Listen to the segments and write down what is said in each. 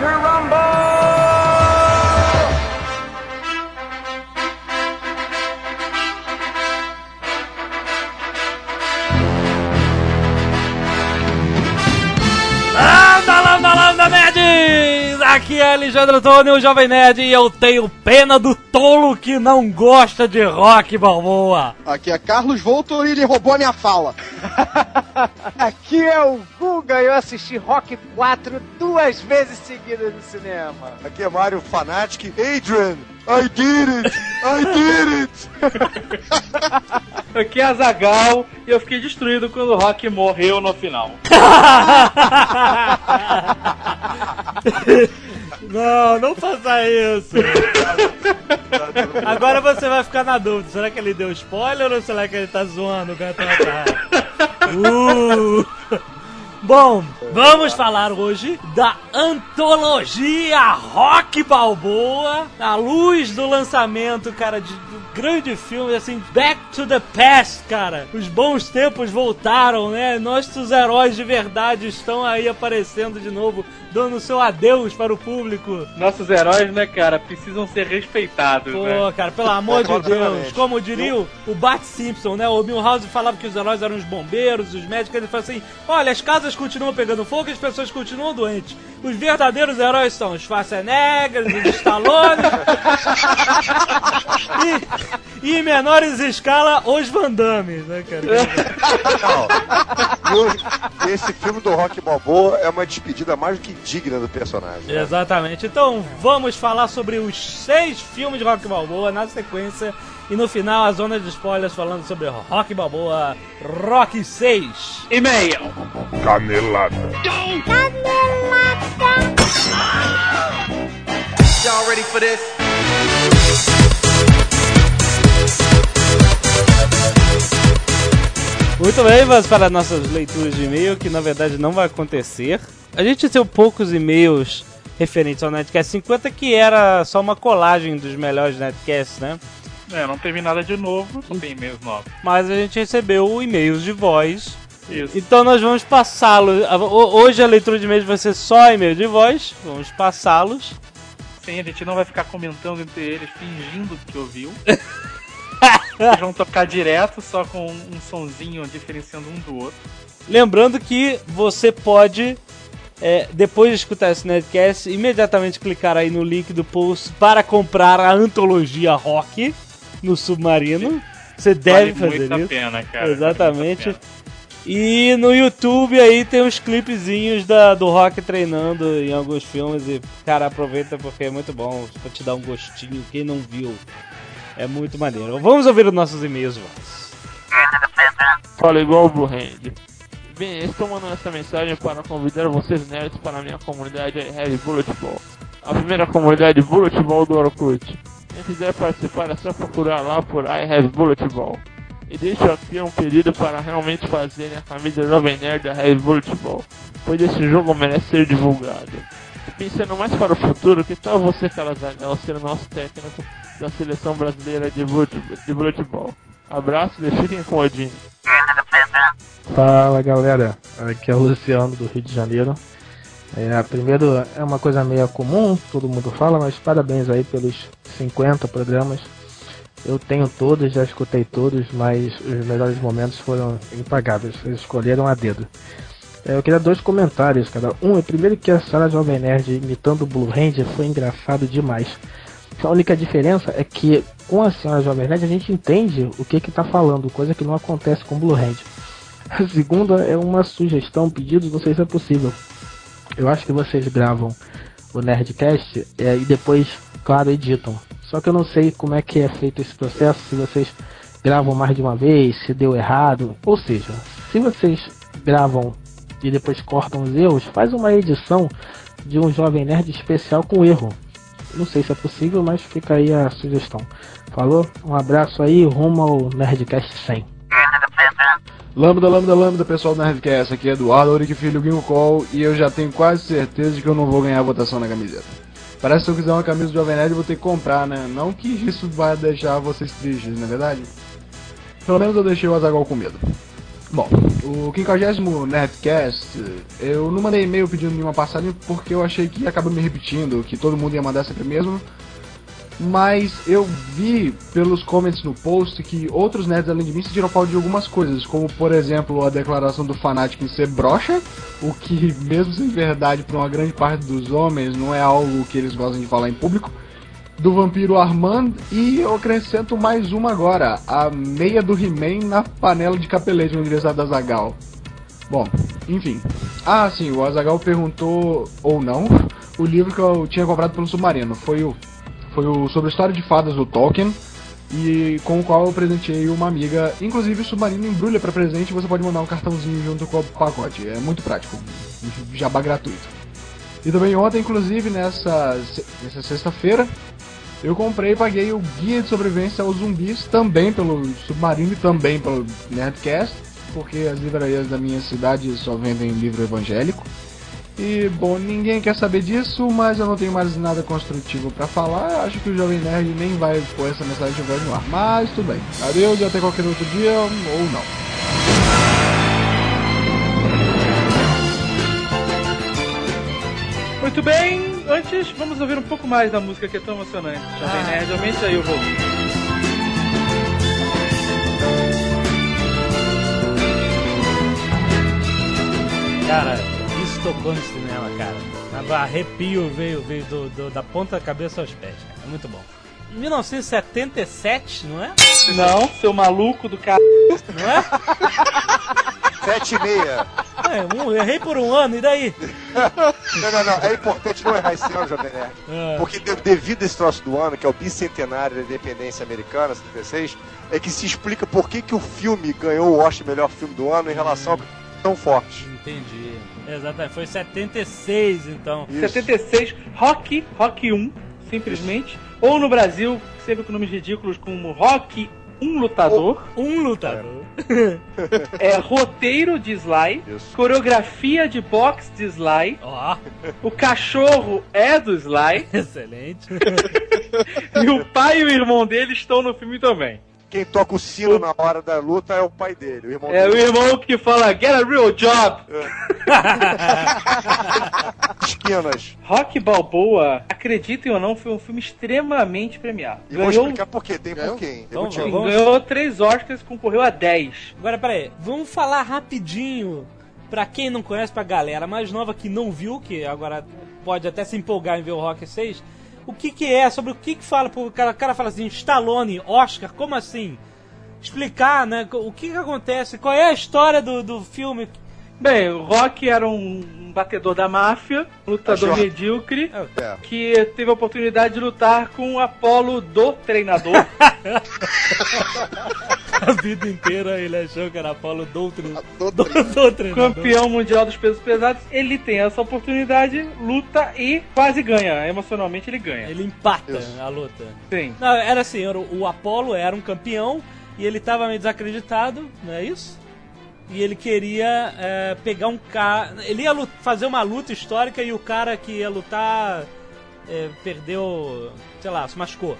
Drew Rumble. Aqui é Alexandre Antônio, o Jovem Nerd, e eu tenho pena do tolo que não gosta de rock balboa. Aqui é Carlos Voltor e ele roubou a minha fala. Aqui é o Guga e eu assisti Rock 4 duas vezes seguidas no cinema. Aqui é Mario Fanatic. Adrian, I did it! I did it! Aqui é a Zagal e eu fiquei destruído quando o Rock morreu no final. Não, não faça isso. Agora você vai ficar na dúvida: será que ele deu spoiler ou será que ele tá zoando o gato uh. Bom, vamos falar hoje da antologia Rock Balboa, à luz do lançamento, cara, de, do grande filme, assim, Back to the Past, cara. Os bons tempos voltaram, né? Nossos heróis de verdade estão aí aparecendo de novo, dando seu adeus para o público. Nossos heróis, né, cara, precisam ser respeitados, Pô, né? cara, pelo amor de Deus. Como diria o, o Bart Simpson, né? O Milhouse falava que os heróis eram os bombeiros, os médicos. Ele falou assim: olha, as casas continuam pegando fogo e as pessoas continuam doentes. Os verdadeiros heróis são os Schwarzenegger, os Stallone. e, e em menores escala, os Van Damme, né, cara? Não. E esse filme do Rock Balboa é uma despedida mais do que digna do personagem. né? Exatamente. Então vamos falar sobre os seis filmes de Rock Balboa na sequência. E no final, a zona de spoilers falando sobre Rock Balboa Rock 6. E-mail. Canelada. Y'all ready for this? Muito bem, vamos para nossas leituras de e-mail, que na verdade não vai acontecer. A gente tem poucos e-mails referentes ao Netcast 50, que era só uma colagem dos melhores Netcasts, né? É, não teve nada de novo, só tem e-mails novos. Mas a gente recebeu e-mails de voz. Isso. Então nós vamos passá-los. Hoje a leitura de e-mails vai ser só e-mail de voz. Vamos passá-los. Sim, a gente não vai ficar comentando entre eles, fingindo que ouviu. Eles vão tocar direto, só com um sonzinho diferenciando um do outro. Lembrando que você pode, é, depois de escutar esse Nerdcast, imediatamente clicar aí no link do post para comprar a antologia rock no Submarino. Você deve vale fazer muito a isso. pena, cara. Exatamente. Vale. E no YouTube aí tem uns clipezinhos da, do Rock treinando em alguns filmes. E, cara, aproveita porque é muito bom pra te dar um gostinho. Quem não viu, é muito maneiro. Vamos ouvir os nossos e-mails, vamos. Fala igual o Blue Hand. Bem, estou mandando essa mensagem para convidar vocês nerds para a minha comunidade Heavy Bullet Ball. A primeira comunidade Bullet Ball do Orkut. Quem quiser participar é só procurar lá por I Have. E deixo aqui um pedido para realmente fazerem a camisa Jovem Nerd da Heavy pois esse jogo merece ser divulgado. Pensando mais para o futuro, que tal você, Calazanel, ser o nosso técnico da seleção brasileira de Bullet, de? Abraço fiquem com o Odin. Fala galera, aqui é o Luciano do Rio de Janeiro. É, primeiro é uma coisa meio comum, todo mundo fala, mas parabéns aí pelos 50 programas. Eu tenho todos, já escutei todos, mas os melhores momentos foram impagáveis. Vocês escolheram a dedo. É, eu queria dois comentários, cara. Um primeiro que a Sarah Jovem Nerd imitando o Blue Ranger foi engraçado demais. A única diferença é que com a senhora Jovem Nerd a gente entende o que que tá falando, coisa que não acontece com o Blue Ranger. A segunda é uma sugestão, um pedido, não sei se é possível. Eu acho que vocês gravam o Nerdcast é, e depois, claro, editam. Só que eu não sei como é que é feito esse processo, se vocês gravam mais de uma vez, se deu errado. Ou seja, se vocês gravam e depois cortam os erros, faz uma edição de um Jovem Nerd especial com erro. Não sei se é possível, mas fica aí a sugestão. Falou? Um abraço aí, rumo ao Nerdcast 100. Lambda, lambda, lambda, pessoal do Nerdcast, aqui é Eduardo Auric Filho Guinho Call e eu já tenho quase certeza de que eu não vou ganhar a votação na camiseta. Parece que se eu quiser uma camisa do Jovem Nerd eu vou ter que comprar, né? Não que isso vai deixar vocês tristes, não é verdade? Pelo menos eu deixei o Azagal com medo. Bom, o 50 Nerdcast, eu não mandei e-mail pedindo nenhuma passagem porque eu achei que ia acabar me repetindo, que todo mundo ia mandar sempre mesmo. Mas eu vi pelos comments no post que outros nerds além de mim sentiram falta de algumas coisas, como por exemplo a declaração do fanático em ser brocha, o que mesmo sem verdade para uma grande parte dos homens não é algo que eles gostam de falar em público do vampiro Armand e eu acrescento mais uma agora, a meia do He-Man na panela de capelete no aniversário da Zagal. Bom, enfim. Ah, sim, o Azagal perguntou, ou não, o livro que eu tinha comprado pelo Submarino. Foi o, foi o sobre a história de fadas do Tolkien e com o qual eu presenteei uma amiga. Inclusive o Submarino embrulha para presente você pode mandar um cartãozinho junto com o pacote. É muito prático. Jabá gratuito. E também ontem, inclusive, nessa, nessa sexta-feira, eu comprei e paguei o Guia de Sobrevivência aos Zumbis, também pelo Submarino e também pelo Nerdcast, porque as livrarias da minha cidade só vendem livro evangélico. E, bom, ninguém quer saber disso, mas eu não tenho mais nada construtivo para falar. Acho que o Jovem Nerd nem vai pôr essa mensagem de voz no ar. Mas tudo bem. Adeus e até qualquer outro dia, ou não. Muito bem, antes vamos ouvir um pouco mais da música que é tão emocionante. Jovem Nerd, aumente aí o volume. Cara, isso tocou no cinema, cara. Arrepio veio, veio do, do- da ponta da cabeça aos pés, cara. É muito bom. 1977, não é? Não, seu maluco do cara. Não é? Sete e meia. é um, errei por um ano, e daí? Não, não, não. É importante não errar esse ano, Jovem Nerd. É. Porque de- devido a esse troço do ano, que é o bicentenário da independência americana, 76, é que se explica por que, que o filme ganhou o Oscar melhor filme do ano em relação a tão forte. Entendi. Exatamente, foi 76 então. Isso. 76, Rock, Rock 1, simplesmente. Ou no Brasil, sempre com nomes ridículos como Rock Um Lutador. Um lutador. É roteiro de Sly. Isso. Coreografia de boxe de Sly. Ó, O cachorro é do Sly. excelente. e o pai e o irmão dele estão no filme também. Quem toca o sino na hora da luta é o pai dele, o irmão É o dele. irmão que fala Get a real job. Esquinas. Rock Balboa, acreditem ou não, foi um filme extremamente premiado. E vou Ganhou, explicar por quê. Tem Ganhou? por quê. Tem Vamos, motivo. vamos. ganhou três Oscars e concorreu a 10. Agora, peraí, vamos falar rapidinho pra quem não conhece, pra galera mais nova que não viu, que agora pode até se empolgar em ver o Rock 6. O que que é, sobre o que que fala, o cara, o cara fala assim, Stallone, Oscar, como assim? Explicar, né, o que que acontece, qual é a história do, do filme. Bem, o Rock era um batedor da máfia, lutador Achou. medíocre, É. que teve a oportunidade de lutar com o Apolo do treinador. A vida inteira ele achou que era Apolo Doutrine. Doutrine. Doutrine. campeão mundial dos pesos pesados, ele tem essa oportunidade, luta e quase ganha. Emocionalmente ele ganha. Ele empata Isso. a luta. Sim. Não, era assim, o o Apollo era um campeão e ele tava meio desacreditado, não é isso? E ele queria é, pegar um cara. Ele ia fazer uma luta histórica e o cara que ia lutar é, perdeu, sei lá, se machucou.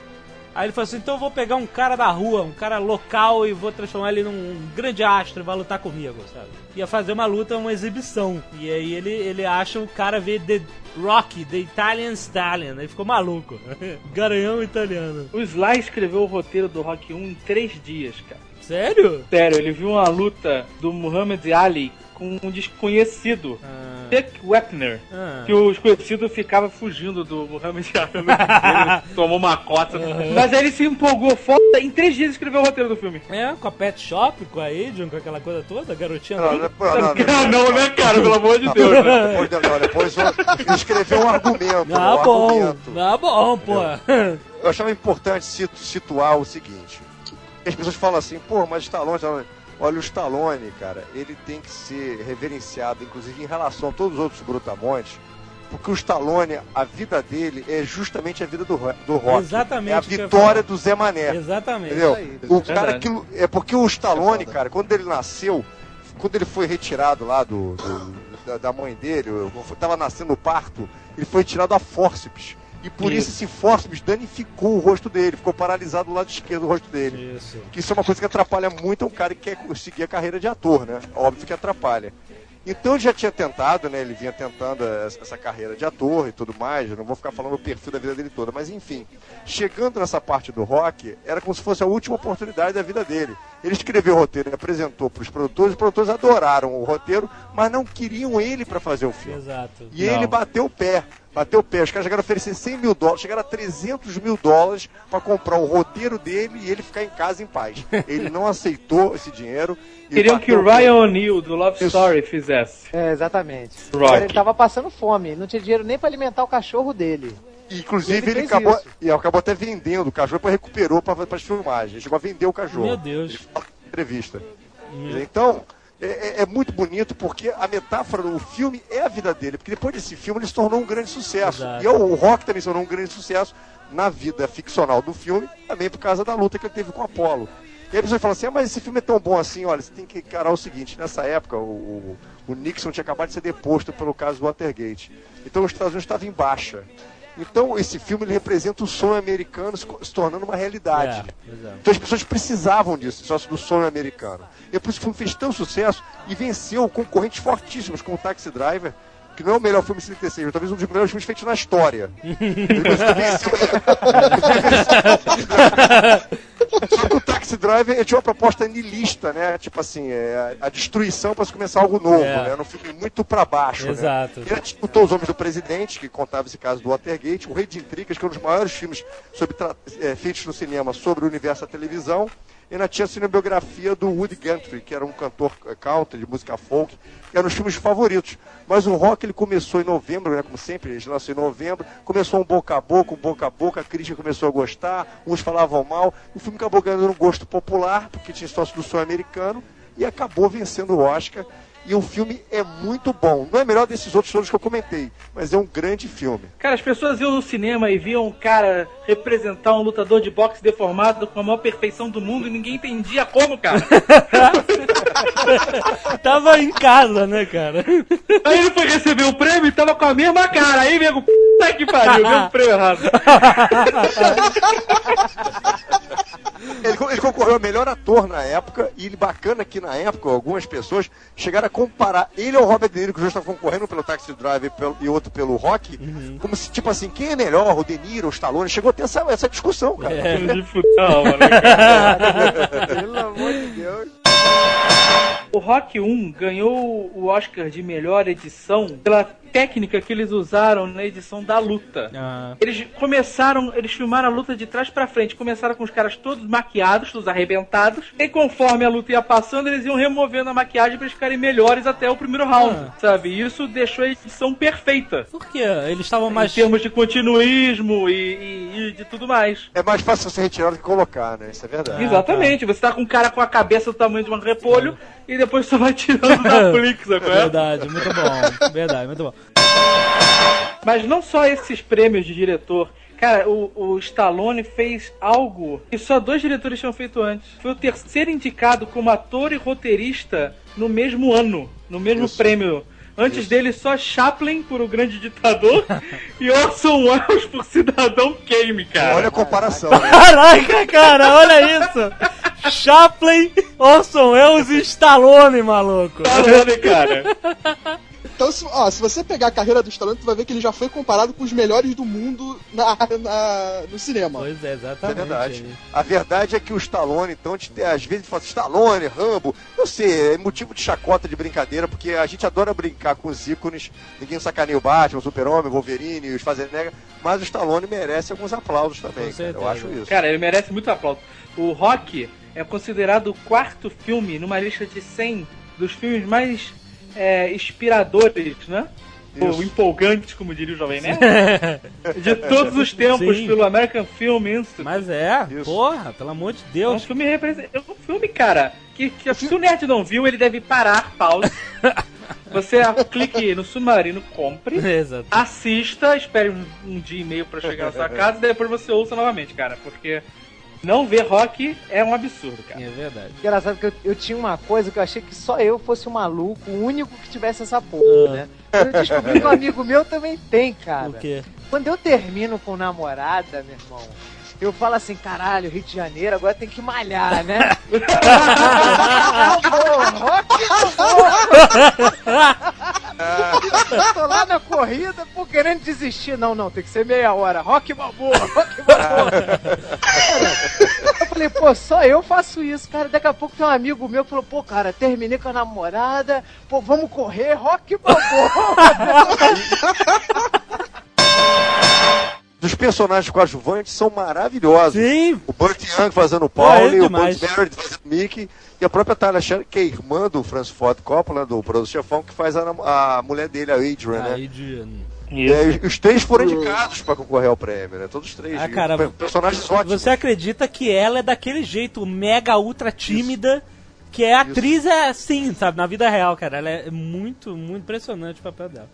Aí ele falou assim: então eu vou pegar um cara da rua, um cara local e vou transformar ele num grande astro e vai lutar comigo, sabe? Ia fazer uma luta, uma exibição. E aí ele, ele acha o cara ver The Rocky, The Italian Stallion. Aí ficou maluco. Garanhão italiano. O Sly escreveu o roteiro do Rock 1 em três dias, cara. Sério? Sério, ele viu uma luta do Muhammad Ali com um desconhecido, Ah, Chuck Wepner. ah. Que o desconhecido ficava fugindo do Muhammad Ali. Tomou uma cota. Mas aí ele se empolgou foda. Em três dias escreveu o roteiro do filme. É, com a Pet Shop, com a Adrian, com aquela coisa toda, a garotinha Não, toda. não, não, não, não, né, cara? Pelo amor de Deus. né? Depois, não, depois escreveu um argumento. Ah, um bom. argumento. Ah, bom, pô. Eu achava importante situ- situar o seguinte. As pessoas falam assim, pô, mas Stallone, Stallone. Olha, o Stallone, cara, ele tem que ser reverenciado, inclusive em relação a todos os outros brutamontes, porque o Stallone, a vida dele é justamente a vida do, do Rock. Exatamente É a vitória do Zé Mané. Exatamente. Entendeu? Isso aí. O Verdade. cara que. É porque o Stallone, É cara, quando ele nasceu, quando ele foi retirado lá do, do- da, da mãe dele, eu- tava nascendo o parto, ele foi tirado a fórceps. E por isso, esse fórceps danificou o rosto dele, ficou paralisado do lado esquerdo do rosto dele. Isso. Que isso é uma coisa que atrapalha muito um cara que quer seguir a carreira de ator, né? Óbvio que atrapalha. Então ele já tinha tentado, né? Ele vinha tentando essa carreira de ator e tudo mais. Eu não vou ficar falando o perfil da vida dele toda, mas enfim. Chegando nessa parte do rock, era como se fosse a última oportunidade da vida dele. Ele escreveu o roteiro apresentou para os produtores. Os produtores adoraram o roteiro, mas não queriam ele para fazer o filme. Exato. E ele bateu o pé. Bateu o pé. Os caras chegaram a oferecer 100 mil dólares, chegaram a 300 mil dólares para comprar o roteiro dele e ele ficar em casa em paz. Ele não aceitou esse dinheiro. Queriam que o. Ryan O'Neal do Love Isso. Story fizesse. É, exatamente. Rock. Ele tava passando fome, ele não tinha dinheiro nem pra alimentar o cachorro dele. Inclusive, Ele ele, acabou, isso. e acabou até vendendo o cachorro, recuperou para as filmagens. Ele chegou a vender o cachorro. Meu Deus. Ele fala em entrevista. Então, é, é- é muito bonito porque a metáfora do filme é a vida dele. Porque depois desse filme ele se tornou um grande sucesso. Exato. E o, o Rock também se tornou um grande sucesso na vida ficcional do filme, também por causa da luta que ele teve com o Apollo. E aí a pessoa fala assim, ah, mas esse filme é tão bom assim, olha, você tem que encarar o seguinte, nessa época o, o- o Nixon tinha acabado de ser deposto pelo caso do Watergate. Então os Estados Unidos estavam em baixa. Então esse filme ele representa o sonho americano se, se tornando uma realidade. É. Então as pessoas precisavam disso, só do sonho americano. E é por isso que o filme fez tão sucesso e venceu concorrentes fortíssimos como Taxi Driver, que não é o melhor filme de 76, mas talvez um dos melhores filmes feitos na história. Só que o Taxi Driver ele tinha uma proposta nihilista, né? Tipo assim, é, a destruição para se começar algo novo, É. né? Era um filme muito para baixo, né? Exato. Ele disputou Os Homens do Presidente, que contava esse caso do Watergate, O Rei de Intrigas, que é um dos maiores filmes sobre eh, feitos no cinema sobre o universo da televisão. E ainda tinha a cinebiografia do Woody Guthrie, que era um cantor country, de música folk, que eram os filmes favoritos. Mas o rock ele começou em novembro, né? Como sempre, ele lançou em novembro, começou um boca a boca, um boca a boca, a crítica começou a gostar, uns falavam mal, o filme acabou ganhando um gosto popular, porque tinha sócio do sonho americano, e acabou vencendo o Oscar. E o filme é muito bom. Não é melhor desses outros todos que eu comentei, mas é um grande filme. Cara, as pessoas iam no cinema e viam um cara representar um lutador de boxe deformado com a maior perfeição do mundo e ninguém entendia como, cara. Tava em casa, né, cara? Aí ele foi receber o prêmio e tava com a mesma cara. Aí, nego, puta que pariu, deu o prêmio errado. Ele, ele concorreu a melhor ator na época, e ele bacana que na época algumas pessoas chegaram a comparar ele ao Robert De Niro, que já estava concorrendo pelo Taxi Driver e pelo- e outro pelo Rock, como se, tipo assim, quem é melhor, o De Niro ou o Stallone? Chegou a ter essa, essa discussão, cara. De futebol, mano. cara. Pelo amor de Deus. O Rock 1 ganhou o Oscar de melhor edição pela técnica que eles usaram na edição da luta. Ah, Eles começaram, eles filmaram a luta de trás pra frente. Começaram com os caras todos maquiados, todos arrebentados. E conforme a luta ia passando, eles iam removendo a maquiagem pra eles ficarem melhores até o primeiro round, Ah. sabe? E isso deixou a edição perfeita. por quê? Eles estavam mais. Em termos de continuismo e, e- e de tudo mais. É mais fácil você retirar do que colocar, né? Isso é verdade. Exatamente. Você tá com um cara com a cabeça do tamanho de repolho e depois você vai tirando da Flix, É verdade, muito bom. Verdade, muito bom. Mas não só esses prêmios de diretor. Cara, o, o Stallone fez algo que só dois diretores tinham feito antes. Foi o terceiro indicado como ator e roteirista no mesmo ano, no mesmo Isso. prêmio. Antes dele, só Chaplin por O Grande Ditador e Orson Welles por Cidadão Kane, cara. Olha a comparação, né? Caraca, cara, olha isso! Chaplin, Orson Welles e Stallone, maluco. Stallone, cara. Então, se, ó, se você pegar a carreira do Stallone, tu vai ver que ele já foi comparado com os melhores do mundo na, na- no cinema. Pois é, é exatamente. verdade. A verdade é que o Stallone, então, te- às vezes fala assim, Stallone, Rambo, eu sei, é motivo de chacota, de brincadeira, porque a gente adora brincar com os ícones, ninguém sacaneia o Batman, o Super-Homem, o Wolverine, os Schwarzenegger, mas o Stallone merece alguns aplausos também, cara, eu acho isso. Cara, ele merece muito aplauso. O Rock é considerado o quarto filme numa lista de 100 dos filmes mais é, inspiradores, né? Ou Isso. empolgantes, como diria o Jovem Nerd. de todos os tempos Sim. pelo American Film Institute. Mas é, Isso. porra, pelo amor de É um Deus. filme, represent... é um filme, cara, que, que se o nerd não viu, ele deve parar, pause. Você clique no submarino, compre, Exato. assista, espere um, um dia e meio pra chegar na sua casa e depois você ouça novamente, cara. Porque não ver rock é um absurdo, cara. É verdade. Engraçado que eu, eu tinha uma coisa que eu achei que só eu fosse o maluco, o único que tivesse essa porra, Ah. né? Eu descobri que um amigo meu também tem, cara. O quê? Quando eu termino com namorada, meu irmão, eu falo assim, caralho, Rio de Janeiro, agora tem que malhar, né? Tô lá na corrida, pô, querendo desistir. Não, não, tem que ser meia hora. Rock Balboa, Rock Balboa. eu falei, pô, só eu faço isso, cara. Daqui a pouco tem um amigo meu que falou, pô, cara, terminei com a namorada, pô, vamos correr, Rock Balboa. Os personagens coadjuvantes são maravilhosos. Sim. O Burt Young fazendo o Pô, é Pauli, o. Burt Meredith fazendo o Mickey, e a própria Talia Shire, que é irmã do Francis Ford Coppola, do Produto Chefão, que faz a, a mulher dele, a Adrian, né? Aí de... E aí, os três foram indicados pra concorrer ao prêmio, né? Todos os três. Ah, cara, Pe- personagens ótimos. Você acredita que ela é daquele jeito, mega ultra tímida, que é atriz é assim, sabe, na vida real, cara. Ela é muito, muito impressionante o papel dela.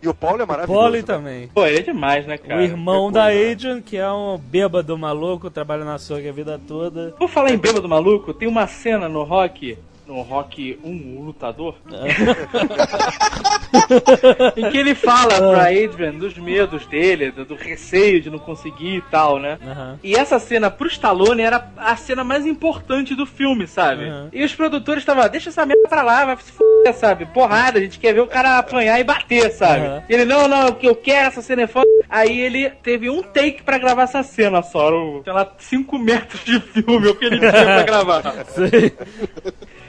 E o Paulo é maravilhoso. Polly né? também. Pô, ele é demais, né, cara? o irmão que da coisa. Adrian, que é um bêbado maluco, trabalha na açougue a vida toda. Por falar em bêbado maluco, tem uma cena no Rock, no Rock 1, o lutador, em que ele fala pra Adrian dos medos dele, do, do receio de não conseguir e tal, né? Aham. E essa cena pro Stallone era a cena mais importante do filme, sabe? Uhum. E os produtores estavam, deixa essa merda pra lá, vai se fuder, sabe? Porrada, a gente quer ver o cara apanhar e bater, sabe? Uhum. E ele, não, não, o que eu quero, essa cena é foda. Aí ele teve um take pra gravar essa cena só, sei lá, 5 metros de filme, o que ele tinha pra gravar. Sei.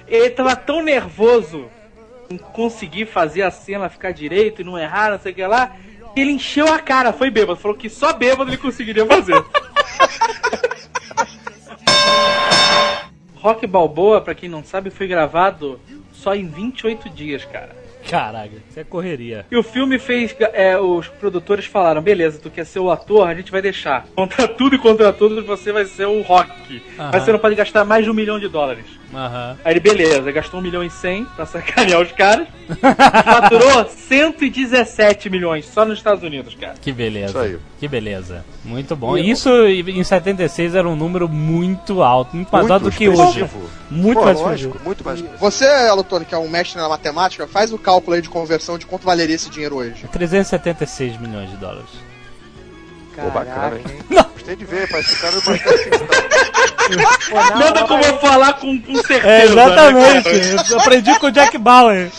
Ele tava tão nervoso em conseguir fazer a cena ficar direito e não errar, não sei o que lá, que ele encheu a cara, foi bêbado. Falou que só bêbado ele conseguiria fazer. Rock Balboa, pra quem não sabe, foi gravado só em 28 dias, cara. Caraca, isso é correria. E o filme fez. é, os produtores falaram: beleza, tu quer ser o ator, a gente vai deixar. Contra tudo e contra todos, você vai ser o Rock. Aham. Mas você não pode gastar mais de um milhão de dólares. Aham. Aí ele, beleza, gastou um milhão e cem pra sacanear os caras. faturou 117 milhões só nos Estados Unidos, cara. Que beleza. Isso aí. Que beleza. Muito bom. Isso em 76 era um número muito alto, muito mais alto do que hoje. expressivo. Muito Pô, mais lógico, muito mais. Você, Alotone, que é um mestre na matemática, faz o cálculo aí de conversão de quanto valeria esse dinheiro hoje. 376 milhões de dólares. Pô, bacana, hein? hein? Gostei de ver, parece que o cara é bastante Nada como eu falar com, com certeza. É, exatamente. Né? Eu aprendi com o Jack Bauer.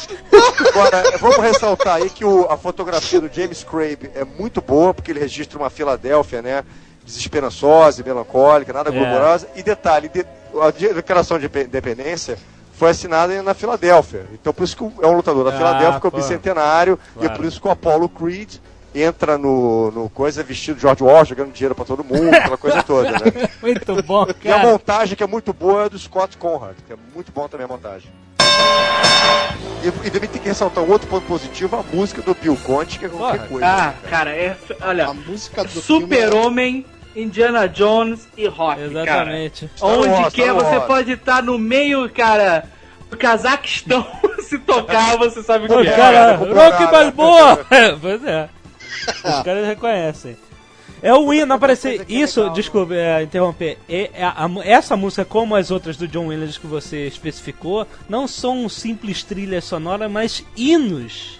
Agora, vamos ressaltar aí que o- a fotografia do James Craig é muito boa, porque ele registra uma Filadélfia, né? Desesperançosa e melancólica, nada É. glamourosa. E detalhe, de- a declaração de Indepe- independência foi assinada na Filadélfia. Então por isso que é um lutador da Ah, Filadélfia, que é o bicentenário, e é Claro. por isso que o Apollo Creed entra no, no coisa vestido de George Washington, jogando dinheiro pra todo mundo, aquela coisa toda, né? Muito bom, E a cara. montagem que é muito boa é do Scott Conrad, que é muito bom também a montagem. E, e também tem que ressaltar um outro ponto positivo, a música do Bill Conte, que é qualquer Porra. coisa. Ah, cara, é. Olha, A música do filme Super-Homem, Indiana Jones e Rock, cara. Exatamente. Onde Wars, quer Star você Wars. pode estar no meio, cara, do Cazaquistão. Se tocar, você sabe o que é. cara, Rock né? Balboa! É, pois é. Os caras reconhecem. É o Win, não aparecer. Isso, desculpa é, interromper. É- é a- a- essa música, como as outras do John Williams que você especificou, não são simples trilhas sonoras, mas hinos.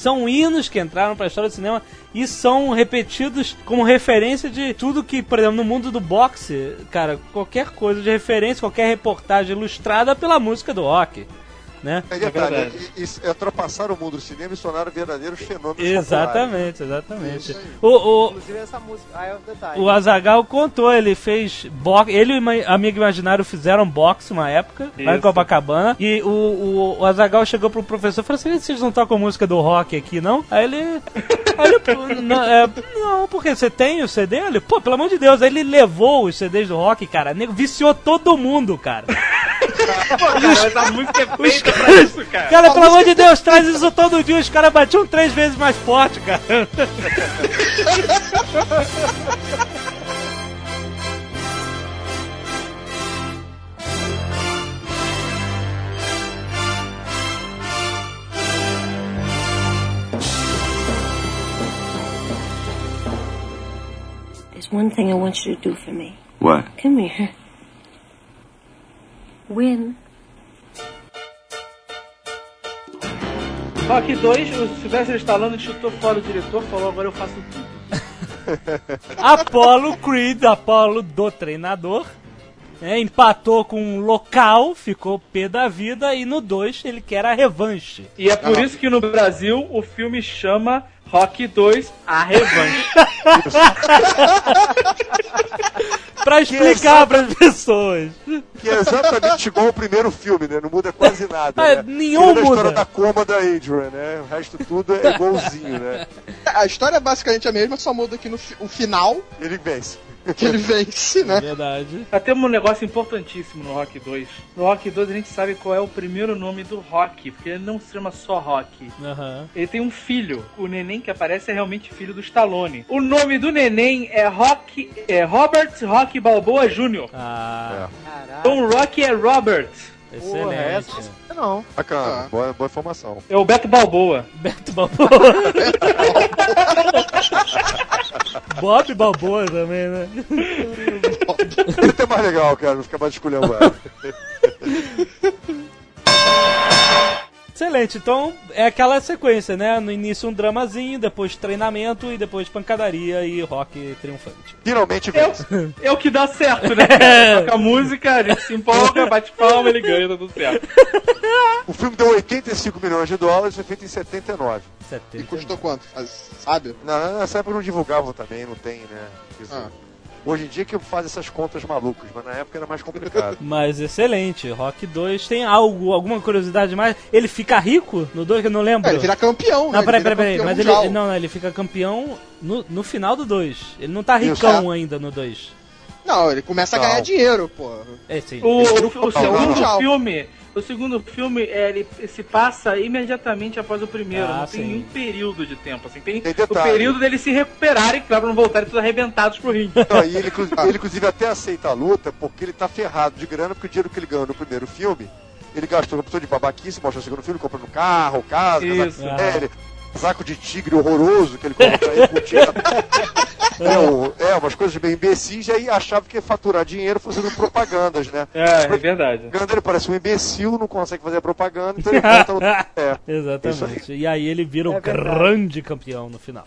São hinos que entraram para a história do cinema e são repetidos como referência de tudo que, por exemplo, no mundo do boxe, cara, qualquer coisa de referência, qualquer reportagem ilustrada pela música do rock, né? E detalhe, verdade. e- e- ultrapassaram o mundo do cinema e se tornaram verdadeiros fenômenos populares. Exatamente, exatamente. Isso aí. O, o, Inclusive essa música, Eye of the Tiger. o Azagal contou, ele fez boxe. Ele e o Amigo Imaginário fizeram boxe uma época, lá em. Copacabana. E o, o, o Azagal chegou pro professor e falou assim: vocês não tocam música do rock aqui, não? Aí ele. Aí ele pô, não, é, não, porque você tem o CD? Ele, pô, pelo amor de Deus. Aí ele levou os CDs do rock, cara. Viciou todo mundo, cara. Cara, essa música é feita pra isso, cara. Cara, pelo amor de Deus, traz isso todo dia. Os caras batiam três vezes mais forte, cara. There's one thing I want you to do for me. What? Come here. Win. Rock 2, o Sylvester Stallone chutou fora o diretor, falou, agora eu faço tudo. Apollo Creed, Apollo do treinador, né, empatou com um local, ficou pé da vida, e no 2 ele quer a revanche. E é por isso que no Brasil o filme chama Rock 2 A Revanche. pra explicar pras pessoas. Que é exatamente igual ao primeiro filme, né? Não muda quase nada. Ah, né? nenhum Tirando a muda. história da coma da Adrian, né? O resto tudo é igualzinho, né? A história é basicamente a mesma, só muda que no fi- o final, Ele vence. que ele vence, né? Verdade. Tá temos um negócio importantíssimo no Rock 2. No Rock 2 a gente sabe qual é o primeiro nome do Rock, porque ele não se chama só Rock. Aham. Ele tem um filho. O neném que aparece é realmente filho do Stallone. O nome do neném é Rock, é Robert Rock Balboa Jr. Ah, Então o Rock é Robert. Porra, essa excelente. não. Bacana, Ah. boa, boa informação. É o Beto Balboa. Beto Balboa. Bob Balboa também, né? Ele é mais legal, cara, não fica mais escolhendo ela. Excelente, então é aquela sequência, né? No início um dramazinho, depois treinamento e depois pancadaria e rock triunfante. Finalmente É vence. o, é o que dá certo, né? Toca a música, a gente se empolga, bate palma, ele ganha, tá tudo certo. O filme deu 85 milhões de dólares, foi feito em 79. E 70. custou quanto? Sabe? Na, nessa época não divulgavam também, não tem, né? Isso. Ah. Hoje em dia que faz essas contas malucas, mas na época era mais complicado. Mas excelente, Rock 2 tem algo, alguma curiosidade mais? Ele fica rico no 2 que eu não lembro. É, ele vira campeão, né? Não, peraí, vira peraí, peraí. campeão Mas ele, não, não, ele fica campeão no, no final do 2. Ele não tá Isso. ricão ainda no 2. Não, ele começa a Não. ganhar dinheiro, pô. É, sim. O, o, o Não, segundo não. filme. O segundo filme é, ele se passa imediatamente após o primeiro, Ah, não tem sim. nenhum período de tempo. Assim, tem, Tem o período deles se recuperarem, claro, pra não voltarem todos arrebentados pro ringue. Não, e ele, ele, inclusive, até aceita a luta porque ele tá ferrado de grana, porque o dinheiro que ele ganhou no primeiro filme, ele gastou uma pessoa de babaquice, mostra no segundo filme, comprando carro, casa, Isso. é, ele- casaco de tigre horroroso que ele compra aí com tinta. É, o- é, umas coisas bem imbecis, e aí achava que ia faturar dinheiro fazendo propagandas, né? É, é verdade. Propaganda, ele parece um imbecil, não consegue fazer propaganda, então ele no... É. Exatamente. E aí ele vira o É verdade. grande campeão no final.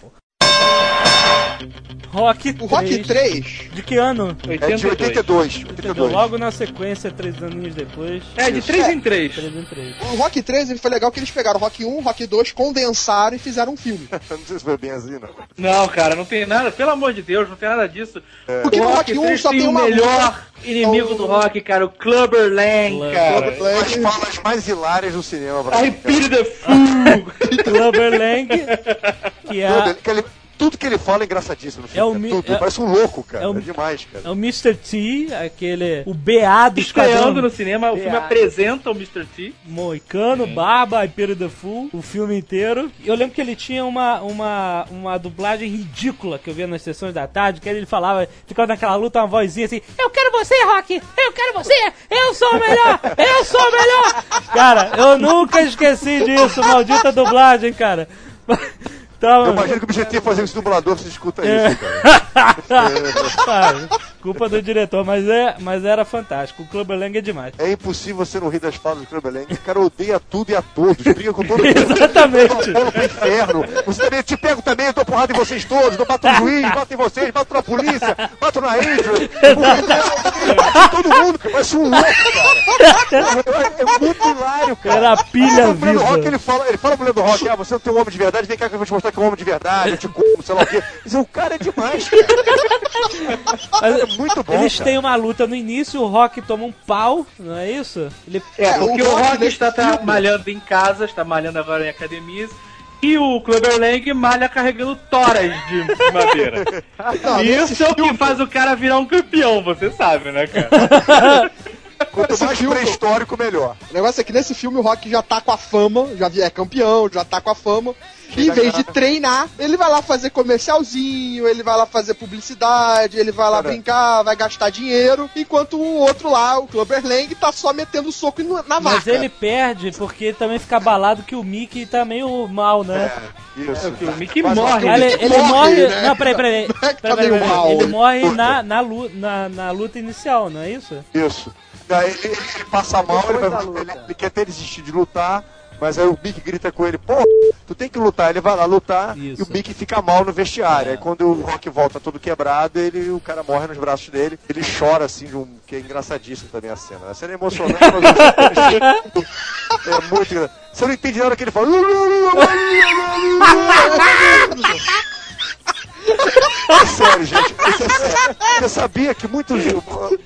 Rock 3. O Rock 3, De que ano? É de 82. 82. Logo na sequência, três aninhos depois. É, de 3 em 3. 3 em 3. o Rock 3 ele foi legal que eles pegaram o Rock 1, o Rock 2, condensaram e fizeram um filme. não sei se foi bem assim, não. Não, cara, não tem nada, pelo amor de Deus, não tem nada disso. Porque o no Rock Rock 1 3 só tem tem o uma melhor inimigo o- do rock, cara, o Clubber Lang, Clubber cara. As falas mais hilárias do cinema, I Brasil. pity the fool. Clubber Lang, que é, que ele- tudo que ele fala é engraçadíssimo no filme. É o mi- tudo. é- Parece um louco, cara. é É, o- demais, cara. é o Mr. T, aquele. O BA do Estreando no cinema, o filme apresenta o Mr. T. Moicano, Barba, I Pity the Fool, o filme inteiro. Eu lembro que ele tinha uma, uma, uma dublagem ridícula que eu via nas sessões da tarde, que ele falava, ficava naquela luta, uma vozinha assim, eu quero você, Rock! Eu quero você! Eu sou o melhor! Eu sou o melhor! Cara, eu nunca esqueci disso, maldita dublagem, cara. Tava... Eu imagino que o objetivo é fazer esse dublador se escuta É. isso, cara. Ah, culpa do diretor, mas, é, mas era fantástico. O Clubber Lang é demais. É impossível você não rir das falas do Clubber Lang. O cara odeia tudo e a todos. Briga com todo mundo. Exatamente. Pro inferno. Você também, eu te pego também, eu dou porrada em vocês todos. Eu bato no juiz, bato em vocês, bato na polícia, bato na Adrian. Bato em todo mundo, cara. Parece um louco, cara. É, é muito hilário, cara. Era a pilha A mulher do rock, ele fala, ele fala mulher do rock, ah, você não tem um homem de verdade, vem cá que eu vou te mostrar que é um homem de verdade, eu te como, sei lá o quê. Mas o cara é demais, cara. Mas É muito bom, Eles cara. têm uma luta no início, o Rock toma um pau, não é isso? Ele É, porque o o Rock Rock nesse está trabalhando em casa, está malhando agora em academias. E o Clubber Lang malha carregando toras de madeira. Não, Isso é o que faz o cara virar um campeão, você sabe, né, cara? Quanto mais filme- pré-histórico, melhor. O negócio é que nesse filme o Rock já tá com a fama, já é campeão, já tá com a fama. Em vez de treinar, ele vai lá fazer comercialzinho, ele vai lá fazer publicidade, ele vai lá Cara. brincar, vai gastar dinheiro, enquanto o outro lá, o Clubber Lang, tá só metendo soco na Mas vaca. ele perde porque ele também fica abalado que o Mickey tá meio mal, né? É, isso. que o Mickey Mas, morre. Ele, Mickey ele morre, morre. né? Não, peraí, peraí. Não é que tá peraí, meio peraí. mal. Ele morre na, na, lu- na, na luta inicial, não é isso? Isso. Ele, ele passa mal, ele, vai- luta. ele- ele quer até desistir de lutar, Mas aí o Mickey grita com ele, pô, tu tem que lutar. Ele vai lá lutar Isso. e o Mickey fica mal no vestiário. É. Aí quando o Rock volta todo quebrado, ele, o cara morre nos braços dele. Ele chora assim, de um, que é engraçadíssimo também a cena. A cena é emocionante, mas é muito engraçado. Você não entende nada que ele fala. É sério, gente. Isso é sério. Você sabia que muitos,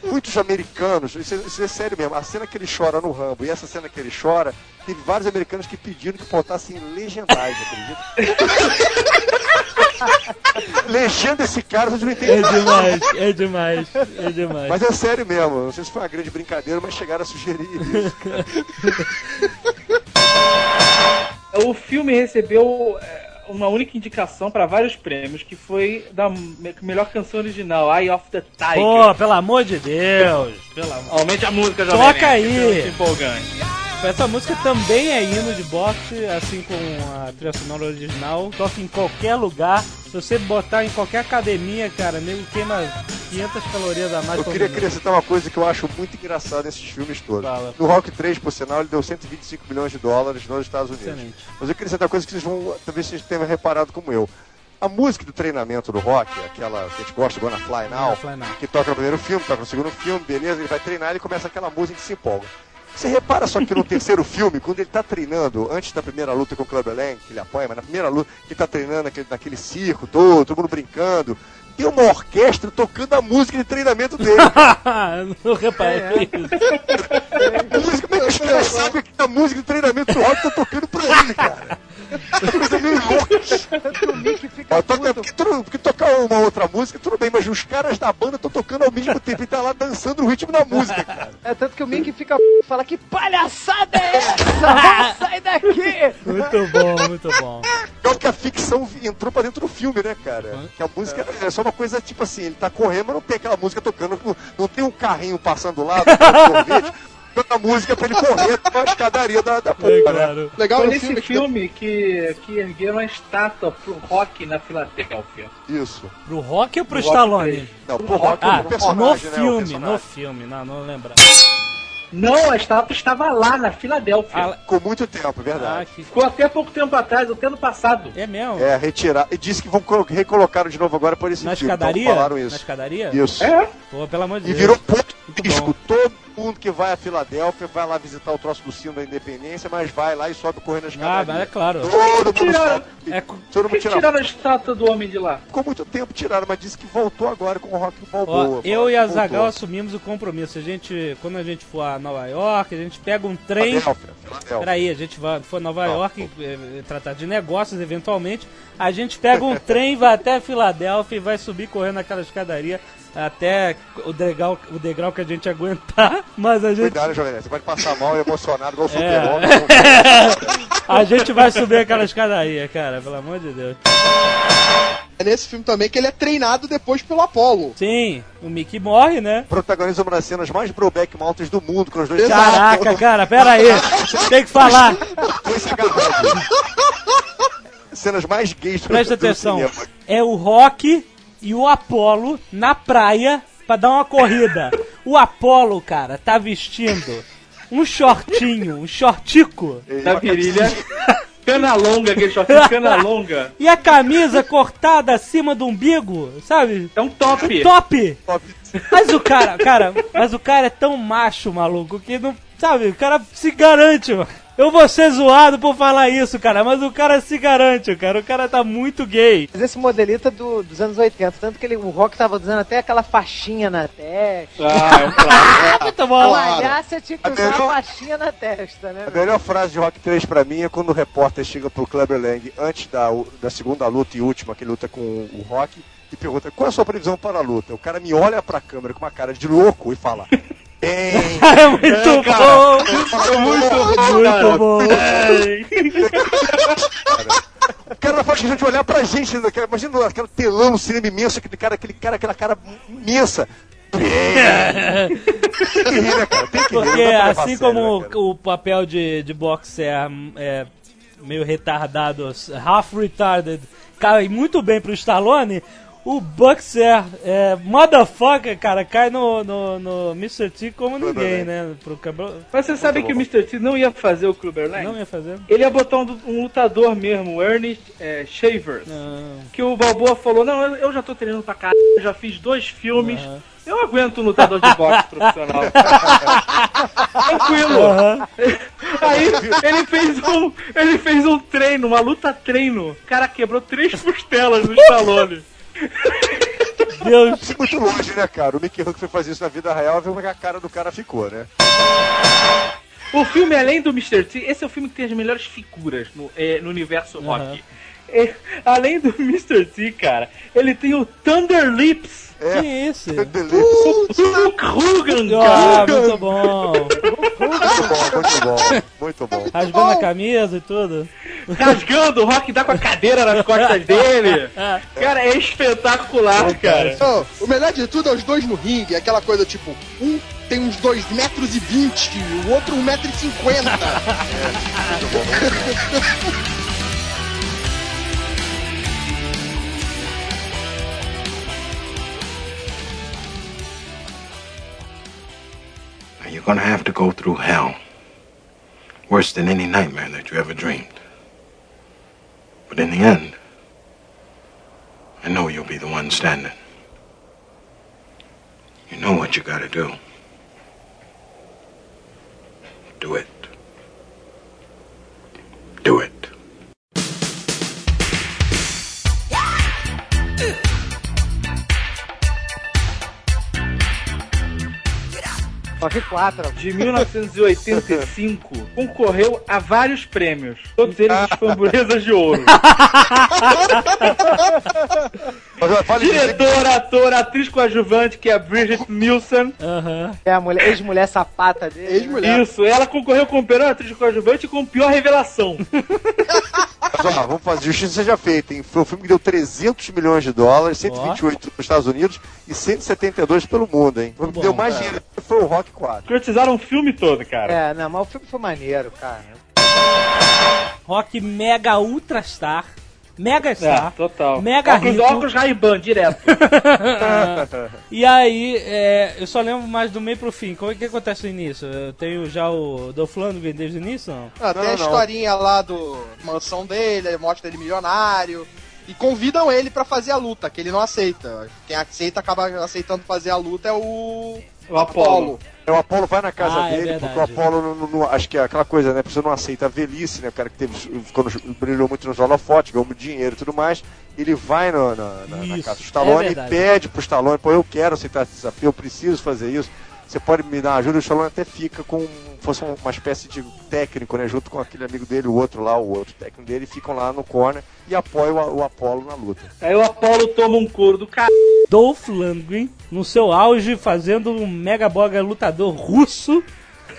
muitos americanos, isso é, isso é sério mesmo, a cena que ele chora no Rambo e essa cena que ele chora, teve vários americanos que pediram que botassem legendagem, acredita? Legenda esse cara, vocês não entendem É demais, é demais, é demais. Mas é sério mesmo, não sei se foi uma grande brincadeira, mas chegaram a sugerir isso. cara. O filme recebeu é, uma única indicação para vários prêmios, que foi da me- melhor canção original, Eye of the Tiger. Pô, pelo amor de Deus. Pelo amor. Aumente a música, Toca Jovem Nerd, aí. empolgante. Essa música também é hino de boxe, assim como a trilha sonora original. Toca em qualquer lugar. Se você botar em qualquer academia, cara, nego queima 500 calorias a mais Eu queria acrescentar uma coisa que eu acho muito engraçada nesses filmes todos. Fala. No Rock 3, por sinal, ele deu 125 milhões de dólares nos Estados Unidos. Excelente. Mas eu queria acrescentar uma coisa que vocês vão, talvez vocês tenham reparado como eu. A música do treinamento do Rock, aquela que a gente gosta, Gonna Fly Now, Fly Now. que toca no primeiro filme, toca no segundo filme, beleza, ele vai treinar e começa aquela música que se empolga. Você repara só que no terceiro filme, quando ele tá treinando, antes da primeira luta com o Clubber Lang, que ele apoia, mas na primeira luta, que ele tá treinando naquele, naquele circo todo, todo mundo brincando, tem uma orquestra tocando a música de treinamento dele. não reparei isso. música, como é que os caras sabem que a música de treinamento do rock tá tocando pra ele, cara? É coisa meio louca. Toca- porque, porque tocar uma outra música, tudo bem, mas os caras da banda estão tocando ao mesmo tempo e tá lá dançando o ritmo da música, cara. É tanto que o Mickey fica p- fala que palhaçada é essa? Sair daqui! Muito bom, muito bom. Pior que a ficção entrou pra dentro do filme, né, cara? Que a música é só uma coisa tipo assim, ele tá correndo, mas não tem aquela música tocando, não tem um carrinho passando lá, tocando a música pra ele correr pra escadaria da, da É, porra, né? claro. Legal Foi no nesse filme que filme que, que ergueram a estátua pro rock na Filadélfia. Isso. Pro Rock ou pro Pro Rock Stallone? três. Não, pro rock Ah, o no personagem, né? o filme, personagem. no filme, não, não lembro. Não, a estátua estava lá na Filadélfia. Ah, Ficou muito tempo, é Ah, verdade. que... Ficou até pouco tempo atrás, até ano passado. É mesmo? É, retirar. E disse que vão colo- recolocar de novo agora por esse Na. Então escadaria? falaram Na isso. escadaria? Isso. É? Pô, pelo amor de E Deus. virou ponto turístico. Todo mundo que vai a Filadélfia vai lá visitar o troço do sino da independência, mas vai lá e sobe correndo na Ah, escadaria. mas é claro. Todo mundo Tiraram. sobe. É Todo mundo que tira tiraram a estátua do homem de lá? Ficou muito tempo tiraram, mas disse que voltou agora com o Rock Ó, Balboa. eu e a Zagal assumimos o compromisso. A gente, quando a gente for a Nova York, a gente pega um trem. Filadélfia, Filadélfia. Peraí, a gente vai, for a Nova Não, York eh, tratar de negócios eventualmente. A gente pega um trem, vai até Filadélfia e vai subir correndo naquela escadaria até o degrau, o degrau que a gente aguentar. Mas a gente, Cuidado, Jovem Você pode passar mal e emocionado igual o É. super-homem. a gente vai subir aquela escadaria, cara, pelo amor de Deus. é nesse filme também que ele é treinado depois pelo Apollo. Sim, o Mickey morre, né? Protagoniza uma das cenas mais broback mountains do mundo, com os dois Caraca, cara, pera aí. Tem que falar. se agarrando. Cenas mais gays do Presta do atenção. cinema. É o Rock e o Apollo na praia pra dar uma corrida. O Apollo, cara, tá vestindo um shortinho, um shortico. Na virilha. Cana longa, aquele shortinho cana longa. E a camisa cortada acima do umbigo, sabe? É um top. Top! Mas o cara, cara, mas o cara é tão macho, maluco, que não. Sabe, o cara se garante, mano. Eu vou ser zoado por falar isso, cara, mas o cara se garante, cara. O cara tá muito gay. Mas esse modelito é do, dos anos 80, tanto que ele, o Rock tava usando até aquela faixinha na testa. Ah, é clássico. Muito bom. Malhar, você tinha que A usar melhor- a faixinha na testa, né? A melhor frase de Rock 3 pra mim é quando o repórter chega pro Clubber Lang antes da, da segunda luta e última, que ele luta com o Rock, e pergunta qual é a sua previsão para a luta. O cara me olha pra câmera com uma cara de louco e fala: É muito bom! É muito Muito bom! O cara não faz questão de olhar pra gente. né? Imagina aquele telão no cinema imenso, aquele cara, aquele cara, aquela cara imensa. Bem. Tem que rir, né, cara? Tem que rir. Porque assim como né, cara? o papel de, de boxer é meio retardado, half retarded, cai muito bem pro Stallone, O Buxer, é, motherfucker, cara, cai no, no, no Mr. T como ninguém, né? Pro cabelo. Mas você sabe que o Mr. T não ia fazer o Clubberland? Não ia fazer? Ele ia botar um, um lutador mesmo, o Ernie é, Shavers. Não. Que o Balboa falou, não, eu, já tô treinando pra caralho, já fiz dois filmes. Aham. Eu aguento um lutador de boxe profissional. Tranquilo. Aham. Aí ele fez um. Ele fez um treino, uma luta treino. O cara quebrou três costelas no Stallone. Deus. É muito longe, né, cara? O Mickey Rourke foi fazer isso na vida real, ver como é que a cara do cara ficou, né? O filme, além do Mr. T, esse é o filme que tem as melhores figuras no, eh, no universo rock. Eh, além do Mr. T, cara, ele tem o Thunder Lips. É. Que isso? O Hulk Hogan, Ah, cara. muito bom. Muito bom, muito bom, muito bom. Rasgando a camisa e tudo. Rasgando, o Rock dá com a cadeira nas costas dele. Cara, é espetacular, cara. Não, o melhor de tudo é os dois no ringue, aquela coisa tipo, um tem uns 2 metros e 20, o outro 1 metro e 50. Now, you're gonna have to go through hell. Worse than any nightmare that you ever dreamed. But in the end, I know you'll be the one standing. You know what you gotta do. Do it. Do it. Rock 4. De 1985, concorreu a vários prêmios. Todos eles de framboesas de ouro. Mas, ó, vale dizer que Diretor, ator, atriz coadjuvante, que é a Bridget Nielsen. Aham. É a mulher, ex-mulher sapata dele. Ex-mulher. Isso, ela concorreu com melhor atriz coadjuvante e com pior revelação. Mas, ó, vamos fazer justiça seja feita, hein? Foi um filme que deu 300 milhões de dólares, 128 nos Estados Unidos e 172 pelo mundo, hein? Foi o que Bom, deu mais dinheiro foi o Rock 4. Curtizaram o filme todo, cara. É, não, mas o filme foi maneiro, cara. Rock Mega Ultra Star. Mega Star. É, total. Mega óculos, rico. óculos Ray-Ban, direto. E aí, é, eu só lembro mais do meio pro fim. Como é que acontece no início? Eu tenho já o Dolph Lundgren desde o início? Não? Ah, tem Não, a não. historinha lá do mansão dele, mostra ele milionário. E convidam ele pra fazer a luta, que ele não aceita. Quem aceita acaba aceitando fazer a luta é o. O Apollo. É, O Apolo vai na casa Ah, é dele, verdade. porque o Apolo, não, não- não- acho que é aquela coisa, né? A pessoa não aceita a velhice, né? O cara que teve, ficou no- brilhou muito nos holofotes, ganhou muito dinheiro e tudo mais. Ele vai no- na, na- na casa do Stallone é e pede pro Stallone, pô, eu quero aceitar esse desafio, eu preciso fazer isso. Você pode me dar ajuda? O Stallone até fica com fosse um- uma espécie de técnico, né? Junto com aquele amigo dele, o outro lá, o outro técnico dele, ficam lá no corner e apoiam o, o Apolo na luta. Aí o Apollo toma um couro do cara. Dolph Lundgren, no seu auge, fazendo um mega boga lutador russo.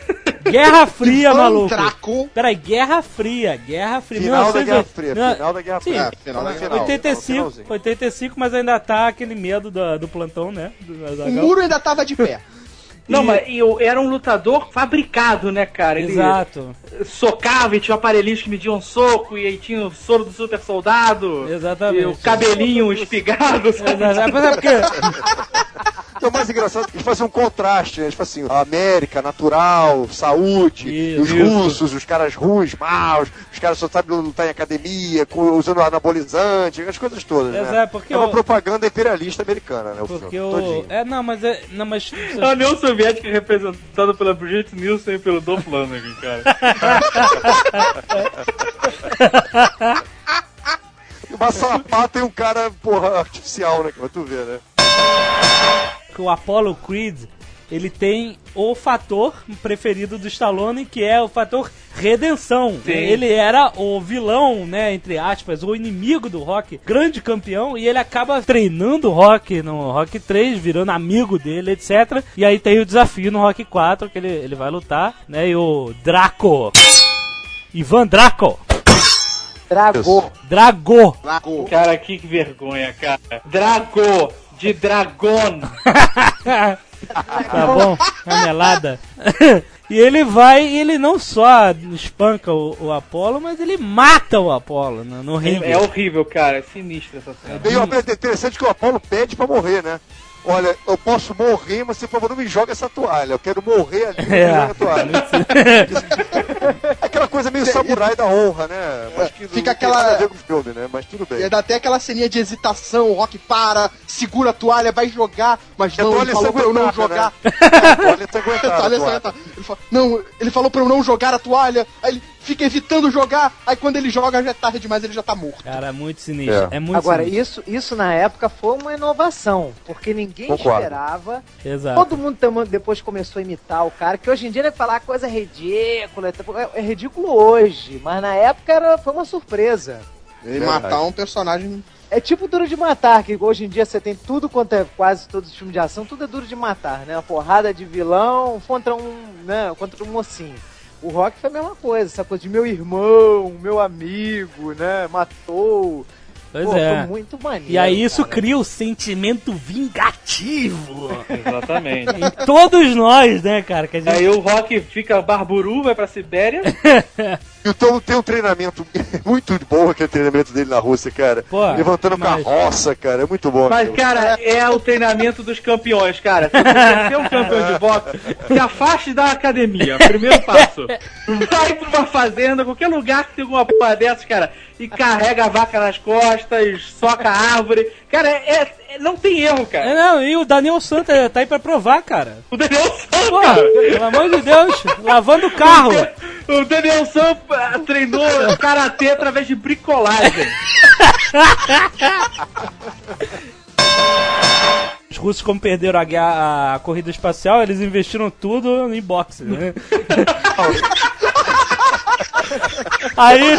Guerra Fria, maluco. Draco. Peraí, Guerra Fria, Guerra Fria. Final da 1980. Guerra Fria, Não, final da Guerra sim, Fria. É, final da Guerra Final, 85, finalzinho. 85, mas ainda tá aquele medo do, do plantão, né? Do O muro ainda tava de pé. Não, E- mas e o- era um lutador fabricado, né, cara? Ele Exato, socava e tinha aparelhinhos que mediam soco, e aí tinha o soro do super soldado. exatamente. E o cabelinho espigado? Exato. Mas é porque Que é o mais engraçado, eles fazem um contraste, né? Tipo assim, a América, natural, saúde, Isso, os isso. russos, os caras ruins, maus, os caras só sabem lutar em academia, com- usando anabolizante, as coisas todas, né? Exato, porque é uma o- propaganda imperialista americana, né? O Porque filme, o. todinho. É, não, mas é. Não, mas. A União Soviética representada pela Brigitte Nielsen e pelo Dolph Lundgren, cara. Uma sapata e um cara, porra, artificial, né? Pra tu ver, né? Que o Apollo Creed ele tem o fator preferido do Stallone, que é o fator redenção. Sim. Ele era o vilão, né, entre aspas, o inimigo do Rock, grande campeão, e ele acaba treinando o Rock no Rock 3, virando amigo dele, etc. E aí tem o desafio no Rock 4, que ele, ele vai lutar, né, e o Draco. Ivan Draco. Drago. Draco. Cara, que vergonha, cara. Drago, de Dragon. tá bom? Canelada. E ele vai e ele não só espanca o, o Apollo, mas ele mata o Apollo no, no ringue. É horrível, cara. É sinistro essa cena. E uma coisa interessante que o Apolo pede pra morrer, né? Olha, eu posso morrer, mas por favor não me joga essa toalha. Eu quero morrer ali, não me É. joga a toalha. Aquela coisa meio samurai da honra, né? Mas que Fica não tem aquela- nada a ver com o filme, né? Mas tudo bem. E dá até aquela ceninha de hesitação, o Rock para, segura a toalha, vai jogar, mas É não, ele toalha falou pra eu não jogar. né? Toalha sanguentada, Toalha toalha. sanguentada. Ele fala, não, ele falou pra eu não jogar a toalha, aí ele fica evitando jogar, aí quando ele joga já é tarde demais, ele já tá morto. Cara, muito sinistro. É, muito Agora, sinistro. isso, isso na época foi uma inovação, porque ninguém Concordo. esperava. Exato. Todo mundo depois começou a imitar o cara, que hoje em dia ele falar coisa ridícula, é, é ridículo hoje, mas na época era, foi uma surpresa. Ele Verdade. matar um personagem. É tipo Duro de Matar, que hoje em dia você tem tudo quanto é quase todos os filmes de ação, tudo é Duro de Matar, né? Uma porrada de vilão contra um, né, contra um mocinho. O Rock foi a mesma coisa, essa coisa de meu irmão, meu amigo, né? Matou. Pois Pô, é. Foi muito maneiro. E aí isso cara. cria o sentimento vingativo Exatamente. em todos nós, né, cara? Gente... Aí o Rock fica barburu, vai pra Sibéria. E o Tom tem um treinamento muito bom, aquele treinamento dele na Rússia, cara. Pô, Levantando demais. carroça, cara. É muito bom. Mas, cara, é o treinamento dos campeões, cara. Se você quer ser um campeão de boxe, se afaste da academia. Primeiro passo. Vai pra uma fazenda, qualquer lugar que tem alguma porra dessas, cara, e carrega a vaca nas costas, soca a árvore. Cara, é, é- não tem erro, É, cara. não, e o Daniel Santa tá aí pra provar, cara. O Daniel San, Pô, pelo amor de Deus, lavando o carro. O Daniel San ah, treinou karatê através de bricolagem. Os russos, como perderam a, guerra- a corrida espacial, eles investiram tudo em boxe, né? Aí,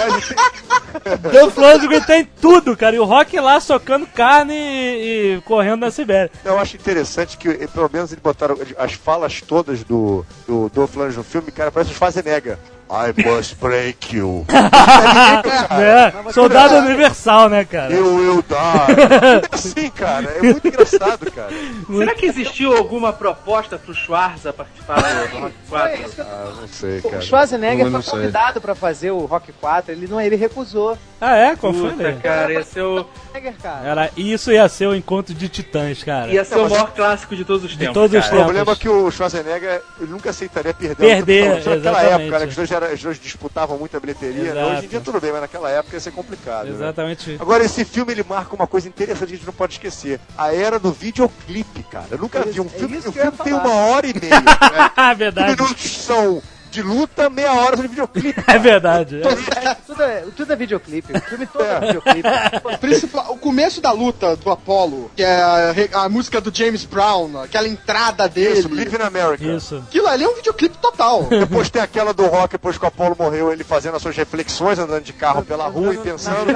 Dolph Lundgren tem tudo, cara. E o Rock lá socando carne e, e correndo na Sibéria. Eu acho interessante que, pelo menos, eles botaram as falas todas do, do Lundgren no filme, cara, parece o Schwarzenegger. I must break you. né? Soldado Universal, né, cara? You will die. Assim, cara, é muito engraçado, cara. Será que existiu alguma proposta pro Schwarza participar do Rock 4? Ah, não sei, O cara. Schwarzenegger Eu não foi convidado pra fazer o Rock 4, ele não ele recusou. Ah, é? Qual foi? Puta, né? cara, ia ser o, Schwarzenegger, cara. Era, isso ia ser o encontro de titãs, cara. ia ser o maior clássico de todos os tempos. todos os cara. O tempos. problema é que o Schwarzenegger nunca aceitaria perder. Perder, Naquela exatamente. época, né, que os dois, era- dois disputavam muita bilheteria. né? Exato. Hoje em dia tudo bem, mas naquela época ia ser complicado. né? Exatamente. Agora, esse filme ele marca uma coisa interessante que a gente não pode esquecer. A era do videoclipe, cara. Eu nunca vi um É filme. isso O filme tem uma hora e meia. né? Ah, Cinco verdade. minutos são de luta, meia hora de videoclipe. É verdade. É, tudo, é, tudo é videoclipe, o filme todo é, É. videoclipe. Principal, o começo da luta do Apollo, que é a, a música do James Brown, aquela entrada dele. Isso, Live in America. Isso. Aquilo ali é um videoclipe total. Depois tem aquela do rock, depois que o Apollo morreu, ele fazendo as suas reflexões, andando de carro pela rua e pensando.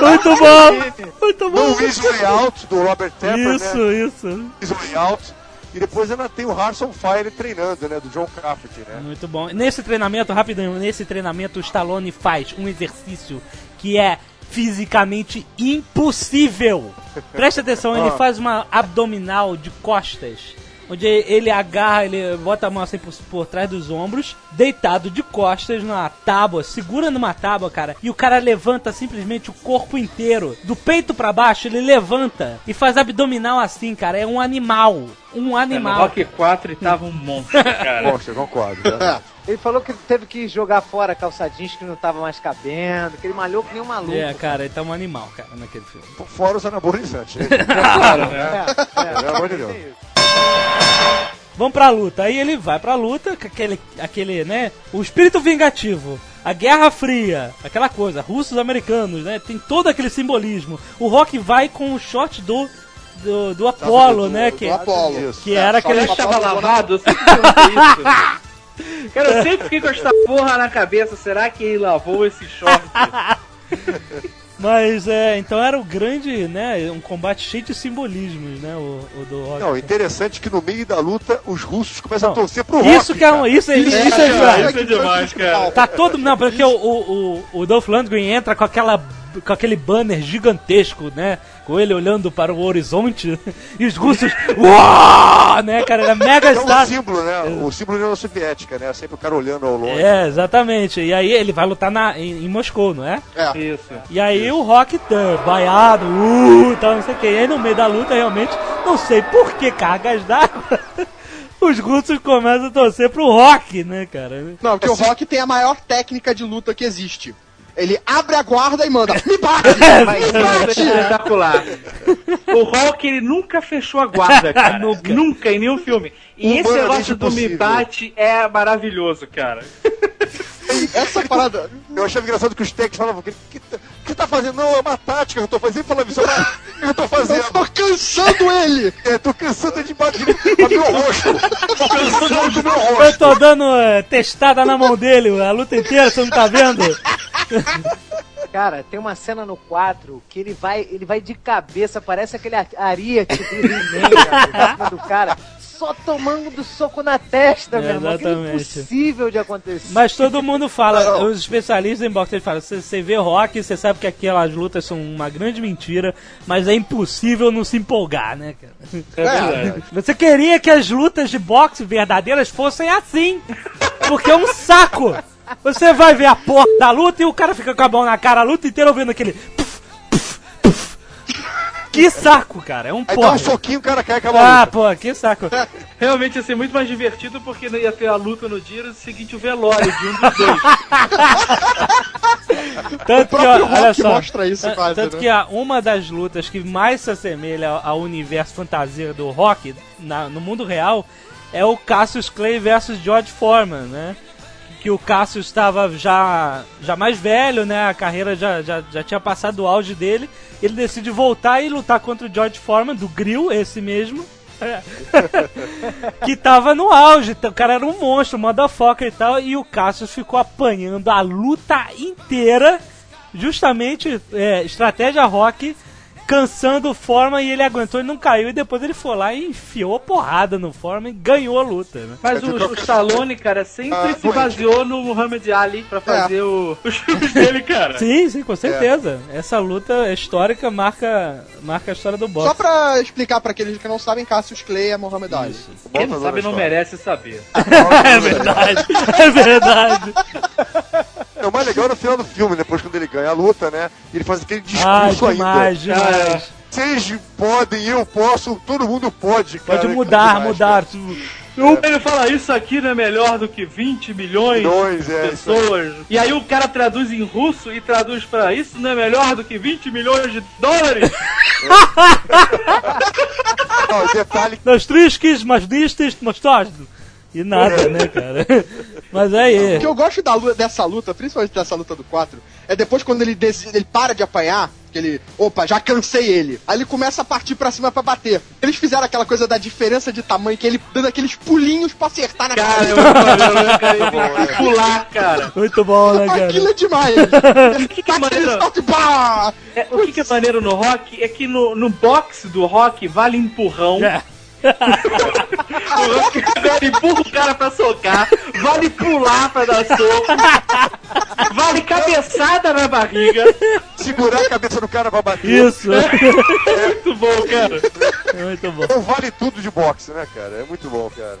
Muito bom! Muito No bom! Easy Way Out, do Robert Tepper, Isso, né? isso. Easy Way Out. E depois ainda tem o Harrison Fire treinando, né? Do John Carpenter, né? Muito bom. Nesse treinamento, rapidinho, nesse treinamento o Stallone faz um exercício que é fisicamente impossível. Presta atenção, ele Ah. faz uma abdominal de costas. Onde ele agarra, ele bota a mão assim por, por trás dos ombros, deitado de costas numa tábua, segura numa tábua, cara. E o cara levanta simplesmente o corpo inteiro, do peito pra baixo, ele levanta e faz abdominal assim, cara. É um animal. Um É, no animal. Rock 4 ele tava um monstro, cara. Eu concordo. né? Ele falou que teve que jogar fora calça jeans que não tava mais cabendo, que ele malhou que nem um maluco. É, cara, ele tá um animal, cara, naquele filme. Fora os anabolizantes. né? Claro, né? É, é, Pelo amor de Deus. é isso. Vamos pra luta. Aí ele vai pra luta, com aquele, aquele, né? O espírito vingativo, a Guerra Fria, aquela coisa, russos americanos, né? Tem todo aquele simbolismo. O Rock vai com o short do. Do, do Apollo, do- né? do que, Apollo. Isso. que era É, aquele. que- Será que tava lavado? Eu sempre perguntei isso. Cara, eu sempre fiquei com essa porra na cabeça. Será que ele lavou esse short? Mas é, então era o grande, né? Um combate cheio de simbolismos, né? O, o do Rock. Não, interessante que no meio da luta os russos começam Não, a torcer pro rock. Isso que é um. Isso, isso, isso é demais. Isso é demais, cara. Tá todo. Não, porque o, o, o, o Dolph Lundgren entra com aquela com aquele banner gigantesco, né? Com ele olhando para o horizonte e os russos, uau, né, cara, era mega É um star. símbolo, né? O símbolo da União Soviética, né? Sempre o cara olhando ao longe. É, exatamente. E aí ele vai lutar na, em, em Moscou, não é? É. Isso. E aí o Rock tá vaiado, uh, tal, não sei o que. E aí no meio da luta, realmente, não sei por que cargas d'água, os russos começam a torcer pro Rock, né, cara? Não, porque o Rock tem a maior técnica de luta que existe. Ele abre a guarda e manda, me bate! Mas me é bate! espetacular. O Rock, ele nunca fechou a guarda, cara. Nunca. Nunca, em nenhum filme. E esse Humanamente negócio do Me. Bate é maravilhoso, cara. Essa parada. Eu achava engraçado que os técnicos falavam: que, tá- que tá fazendo? Não, é uma tática que eu tô fazendo. Isso, que eu tô Eu fazendo? tô cansando ele! É, tô cansando de bater no meu rosto. Tô cansando do meu rosto. Eu tô dando eh, testada na mão dele a luta inteira, você não tá vendo? Cara, tem uma cena no 4 que ele vai, ele vai de cabeça, parece aquele a- Ariete do He-Man, do cara, só tomando do soco na testa, É, meu irmão. É exatamente. impossível de acontecer. Mas todo mundo fala, os especialistas em boxe eles falam, você você vê rock, você sabe que aquelas lutas são uma grande mentira, mas é impossível não se empolgar, né, cara? É verdade. Você queria que as lutas de boxe verdadeiras fossem assim, porque é um saco. Você vai ver a porra da luta e o cara fica com a mão na cara a luta inteira ouvindo aquele. puf, puf, puf. Que saco, cara. É um Aí dá porra. um soquinho, o cara cai e acaba a Ah, pô, que saco. Realmente ia ser muito mais divertido porque não ia ter a luta no dia e seguinte o velório de um dos dois. Tanto que, ó, olha só, mostra isso quase, Tanto né? que ó, uma das lutas que mais se assemelha ao, ao universo fantasia do rock na- no mundo real é o Cassius Clay versus George Foreman, né? Que o Cassius estava já, já mais velho, né? A carreira já, já, já tinha passado o auge dele. Ele decide voltar e lutar contra o George Foreman, do Grill, esse mesmo. que tava no auge, o cara era um monstro, motherfucker e tal, e o Cassius ficou apanhando a luta inteira, justamente é, estratégia rock, cansando o Forma e ele aguentou e não caiu, e depois ele foi lá e enfiou a porrada no Forma e ganhou a luta, né? Mas o, o Stallone, cara, sempre Ah, se baseou no Muhammad Ali pra fazer o- os filmes dele, cara. Sim, sim, com certeza. Essa luta histórica marca, marca a história do Só boxe. pra explicar pra aqueles que não sabem, Cassius Clay é Mohamed Ali. Quem não sabe não merece saber. É verdade, é verdade. É o mais legal no final do filme, depois quando ele ganha a luta, né? E ele faz aquele discurso demais, ainda. demais. Vocês podem, eu posso, todo mundo pode, cara. Pode É mudar, demais, mudar. Ele fala, isso aqui não é melhor do que 20 milhões Milhões, de é, pessoas. E aí o cara traduz em russo e traduz pra isso não é melhor do que 20 milhões de dólares. Não, detalhe Nos trisques, mas distes, mostardo. E nada, né, cara? Mas O aí. que eu gosto da luta, dessa luta, principalmente dessa luta do 4, é depois quando ele decide, ele para de apanhar, que ele, opa, já cansei ele. Aí ele começa a partir pra cima pra bater. Eles fizeram aquela coisa da diferença de tamanho, que ele dando aqueles pulinhos pra acertar na Cara, cara. eu? Ele tem que pular, cara. Muito bom, né, cara? Aquilo é demais. O que, que é maneiro? É, o que, que é maneiro no rock é que no, no boxe do rock vale empurrão. É. O rock ele empurra o cara pra socar, vale pular pra dar soco, vale cabeçada na barriga. segurar a cabeça do cara pra bater. Isso. É muito bom, cara. Muito bom. Então vale tudo de boxe, né, cara? É muito bom, cara.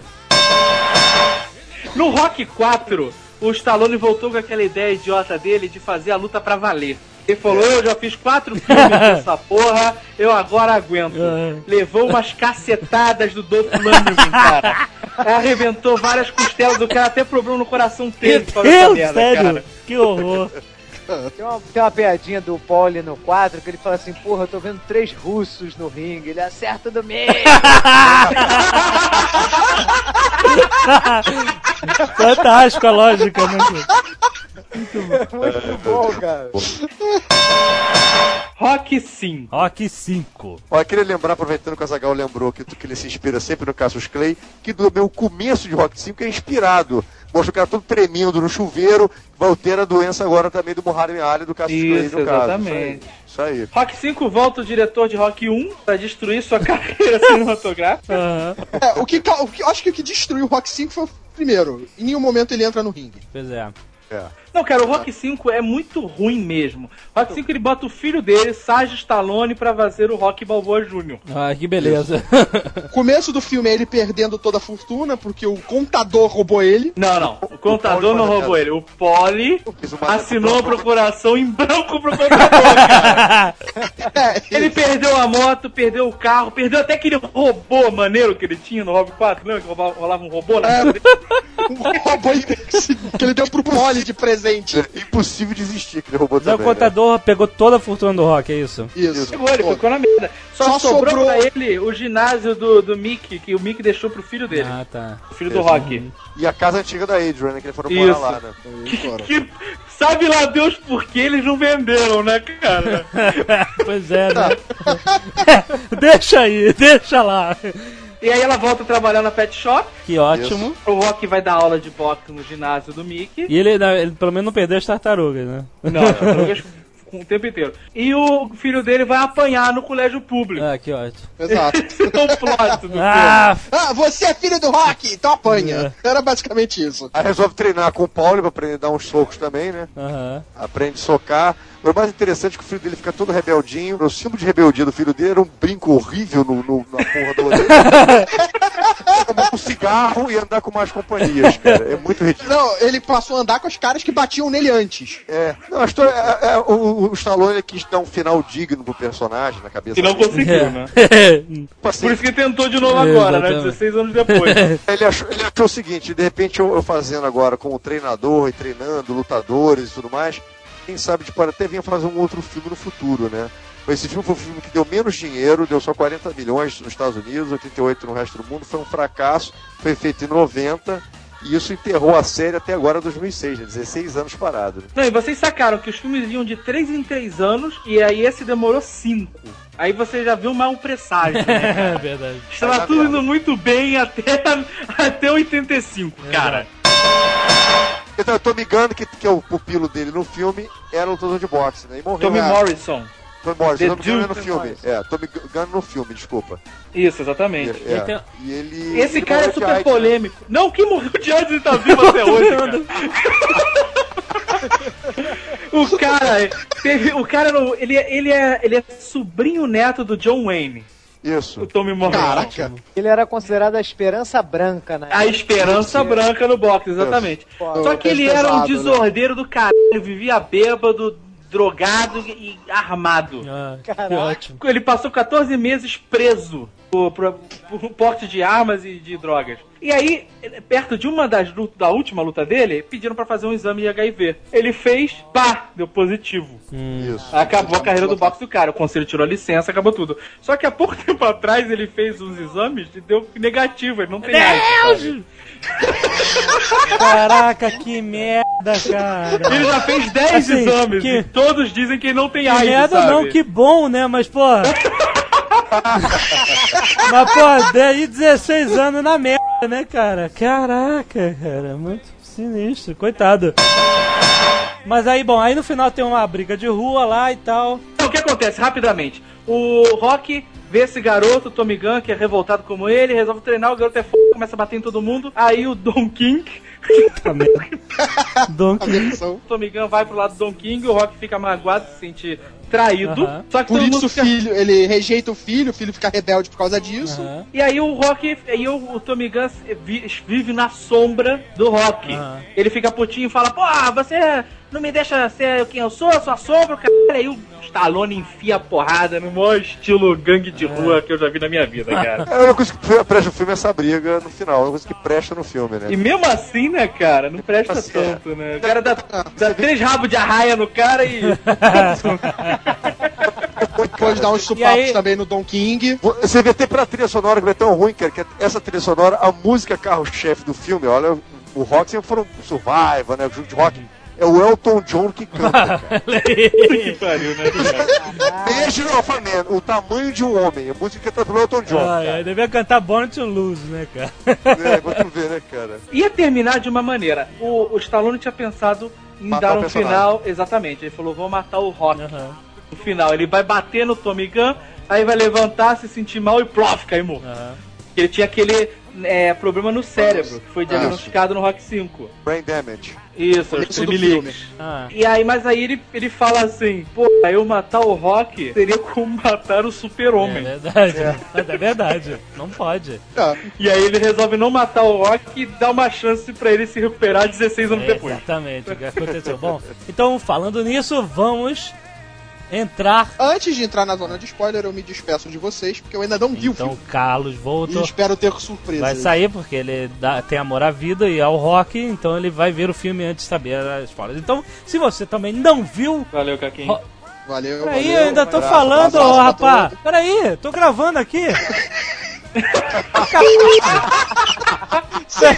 No Rock 4, o Stallone voltou com aquela ideia idiota dele de fazer a luta pra valer. Ele falou, eu já fiz quatro filmes dessa porra, eu agora aguento. Levou umas cacetadas do Dolph Lundgren, cara. Arrebentou várias costelas do cara, até problema no coração teve Meu Deus, merda, sério? cara. Que horror. Tem uma, tem uma piadinha do Pauli no quadro que ele fala assim, porra, eu tô vendo três russos no ringue, ele acerta do meio. Fantástico a lógica, né? Muito bom, cara. Rock 5. Rock 5. Ó, eu queria lembrar, aproveitando que o Azagal lembrou que, que ele se inspira sempre no Cassius Clay, que do meu começo de Rock 5 é inspirado. Mostra o cara todo tremendo no chuveiro, vai ter a doença agora também do Muharrem Ali, do Cassius Clay, no caso. exatamente. Isso aí. Isso aí. Rock 5 volta o diretor de Rock 1 pra destruir sua carreira cinematográfica. Aham. É, o que, o que eu acho que o que destruiu o Rock 5 foi o primeiro. Em nenhum momento ele entra no ringue. Pois é. É. Não, cara, o Rock 5 é muito ruim mesmo. O Rock 5 ele bota o filho dele, Sage Stallone, pra fazer o Rock Balboa Jr. Ah, que beleza. O começo do filme é ele perdendo toda a fortuna, porque o contador roubou ele. Não, não. O contador não roubou ele. O Polly assinou a procuração em branco pro contador, cara. Ele perdeu a moto, perdeu o carro, perdeu até aquele robô maneiro que ele tinha no Rob 4. Lembra que rolava um robô na É. Um robô que ele deu pro Polly de presente. Impossível desistir que ele roubou Mas o também. né? contador pegou toda a fortuna do rock, é isso? Isso. Ele ficou na merda. Só, Só sobrou, sobrou- pra ele o ginásio do, do Mickey, que o Mickey deixou pro filho dele. Ah, tá. O filho do Rock. E a casa antiga da Adrian, né? Que eles foram morar Isso. lá, né? Que, sabe lá Deus por que eles não venderam, né, cara? pois é, né? deixa aí, deixa lá. E aí ela volta a trabalhar na pet shop. Que ótimo. O Rock vai dar aula de boxe no ginásio do Mickey. E ele, ele pelo menos não perdeu as tartarugas, né? Não, drogas com o tempo inteiro. E o filho dele vai apanhar no colégio público. Ah, que ótimo. Exato. Esse é o plot do Ah, Ah, você é filho do Rock, então apanha. Era basicamente isso. Aí resolve treinar com o Paulo pra aprender a dar uns socos também, né? Aham. Aprende a socar. Mas o mais interessante é que o filho dele fica todo rebeldinho. O símbolo de rebeldia do filho dele era um brinco horrível no, no- na porra do orelha. Fumar um cigarro e andar com mais companhias, cara. É muito ridículo. Não, ele passou a andar com os caras que batiam nele antes. É. Não, a história. é- é- o, o Stallone quis dar um final digno pro personagem na cabeça Que não dele. conseguiu, né? Tipo assim, Por isso que tentou de novo agora, né? Exatamente. 16 anos depois. Ele achou, ele achou o seguinte, de repente eu, eu fazendo agora como treinador e treinando lutadores e tudo mais, quem sabe tipo, até vinha fazer um outro filme no futuro, né? Esse filme foi um filme que deu menos dinheiro, deu só 40 milhões nos Estados Unidos, 88 no resto do mundo, foi um fracasso, foi feito em 90 e isso enterrou a série até agora 2006, né? 16 anos parado. Né? Não, e vocês sacaram que os filmes iam de 3 em 3 anos e aí esse demorou 5. Aí você já viu um mau presságio, né? É verdade. Estava Vai tudo indo muito bem até, até 85, cara. Então, o Tommy Gunn, que, que é o pupilo dele no filme, era lutador de boxe, né? E morreu. Tommy É, Morrison. Tommy Morrison, The Tommy Gunn é no filme. É, Tommy Gunn no filme, desculpa. Isso, exatamente. É, Ele tem- E ele. Esse ele cara é super AIDS, né? polêmico. Não, quem morreu de AIDS e tá vivo até hoje, cara. O cara, teve, o cara, não- ele, é- ele, é, ele é sobrinho neto do John Wayne, Isso. o Tommy Morrison. Caraca. Ele era considerado a esperança branca, né? A esperança branca no boxe, exatamente. Pô, Só que ele peso era um pesado, né? desordeiro do caralho, vivia bêbado, drogado e armado. Ah, que Caraca. ótimo. Ele passou 14 meses preso por, por, por porte de armas e de drogas. E aí, perto de uma das lutas, da última luta dele, pediram pra fazer um exame de HIV. Ele fez, pá, deu positivo. Isso. Acabou a carreira do boxe do cara. O conselho tirou a licença, acabou tudo. Só que há pouco tempo atrás ele fez uns exames e deu negativo. Ele não tem AIDS. sabe? Caraca, que merda, cara. Ele já fez 10 Assim, exames que- e todos dizem que ele não tem Que AIDS. merda sabe? não, que bom, né? Mas, pô. Mas, pô, daí 16 anos na merda, né, cara? Caraca, cara, muito sinistro, coitado. Mas aí, bom, aí no final tem uma briga de rua lá e tal. Então, o que acontece, rapidamente? O Rock vê esse garoto, o Tommy Gunn, que é revoltado como ele, resolve treinar, o garoto é f... começa a bater em todo mundo. Aí o Don King. Versão. o Tommy Gunn vai pro lado do Don King, o Rock fica magoado, se sente traído. Só que Por isso o fica... filho, ele rejeita o filho, o filho fica rebelde por causa disso. E aí o Rock, aí o, o Tommy Gunn vi- vive na sombra do Rock. Ele fica putinho e fala, pô, você não me deixa ser quem eu sou, sua sombra, cara. Aí o Stallone enfia a porrada no maior estilo gangue de rua que eu já vi na minha vida, cara. É a única coisa que presta no filme é essa briga no final. É a única coisa que presta no filme, né? E mesmo assim, né, cara, não presta Assim, tanto, né? O cara dá, dá três rabos de arraia no cara e. Depois dá uns supapos aí- também no Don King. Você vê até pela trilha sonora que é tão ruim, cara, que essa trilha sonora, a música carro-chefe do filme, olha, o rock sempre foram o Survivor, né? O jogo de rock. É o Elton John que canta, cara. que pariu, né, cara? Beijo no Man, o tamanho de um homem. A música cantada pelo Elton John. Ai, ai, devia cantar Born to Lose, né, cara? É, pra tu ver, né, cara? Ia terminar de uma maneira. O, o Stallone tinha pensado em Matar dar um personagem. final. Exatamente, ele falou: vou matar o Rock. Aham. No final, ele vai bater no Tommy Gun, aí vai levantar, se sentir mal e plof, cair morto. Aham. Ele tinha aquele é, problema no cérebro, que foi diagnosticado no Rock 5. Brain damage. Isso, tremeliques. Ah. E aí, mas aí ele, ele fala assim, pô, eu matar o Rock seria como matar o É super-homem. verdade. É. verdade. Não pode. Ah, E aí ele resolve não matar o Rock e dá uma chance pra ele se recuperar 16 anos É, depois. exatamente o que aconteceu. Bom, então falando nisso, vamos entrar. Antes de entrar na zona de spoiler, eu me despeço de vocês, porque eu ainda não vi o Então, filme. Carlos E voltou. espero ter surpresa. Vai sair porque ele dá- tem amor à vida e ao rock, então ele vai ver o filme antes de saber as spoilers. Então, se você também não viu. Valeu, Caquinho. Ro- Valeu, Peraí, valeu. eu ainda tô abraço, falando, abraço pra rapaz. Peraí, tô gravando aqui.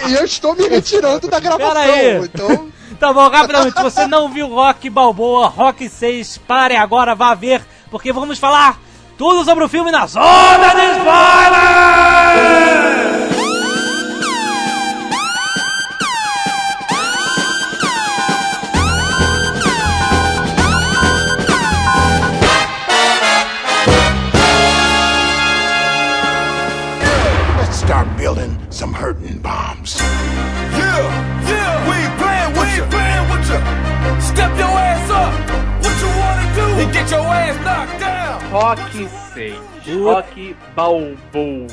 E eu estou me retirando da gravação. Peraí. Então, Tá bom, rapidamente, se você não viu Rock Balboa, Rock 6, pare agora, vá ver, porque vamos falar tudo sobre o filme na Zona de Spoilers! Get your ass knocked down. Rock 6. Rock Balboa.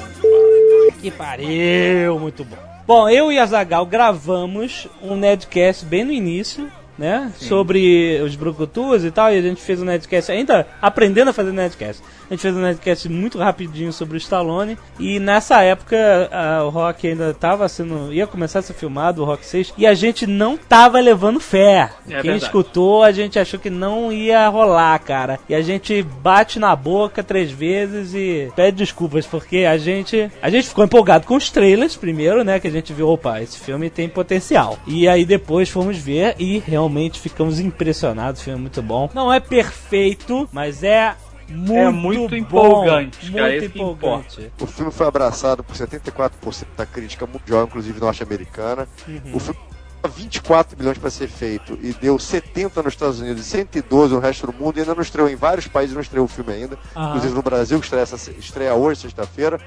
Que pariu, muito bom. Bom, eu e a Zagal gravamos um Nedcast bem no início, né? Sobre os brucutus e tal, e a gente fez um Nedcast ainda aprendendo a fazer Nedcast. A gente fez um Nedcast muito rapidinho sobre o Stallone, e nessa época a- o Rock ainda tava sendo. ia começar a ser filmado, o Rock 6, e a gente não tava levando fé. Quem verdade. escutou, a gente achou que não ia rolar, cara. E a gente bate na boca três vezes e pede desculpas, porque a gente. A gente ficou empolgado com os trailers primeiro, né? Que a gente viu, opa, esse filme tem potencial. E aí depois fomos ver e realmente ficamos impressionados. O filme é muito bom. Não é perfeito, mas é. Muito, muito bom, empolgante, Muito que empolgante. O filme foi abraçado por 74% da crítica mundial, inclusive norte-americana. Uhum. O filme tinha 24 milhões para ser feito e deu 70 nos Estados Unidos e 112 no resto do mundo. E ainda não estreou em vários países, não estreou o filme ainda. Aham. Inclusive no Brasil, que estreia, essa- estreia hoje, sexta-feira.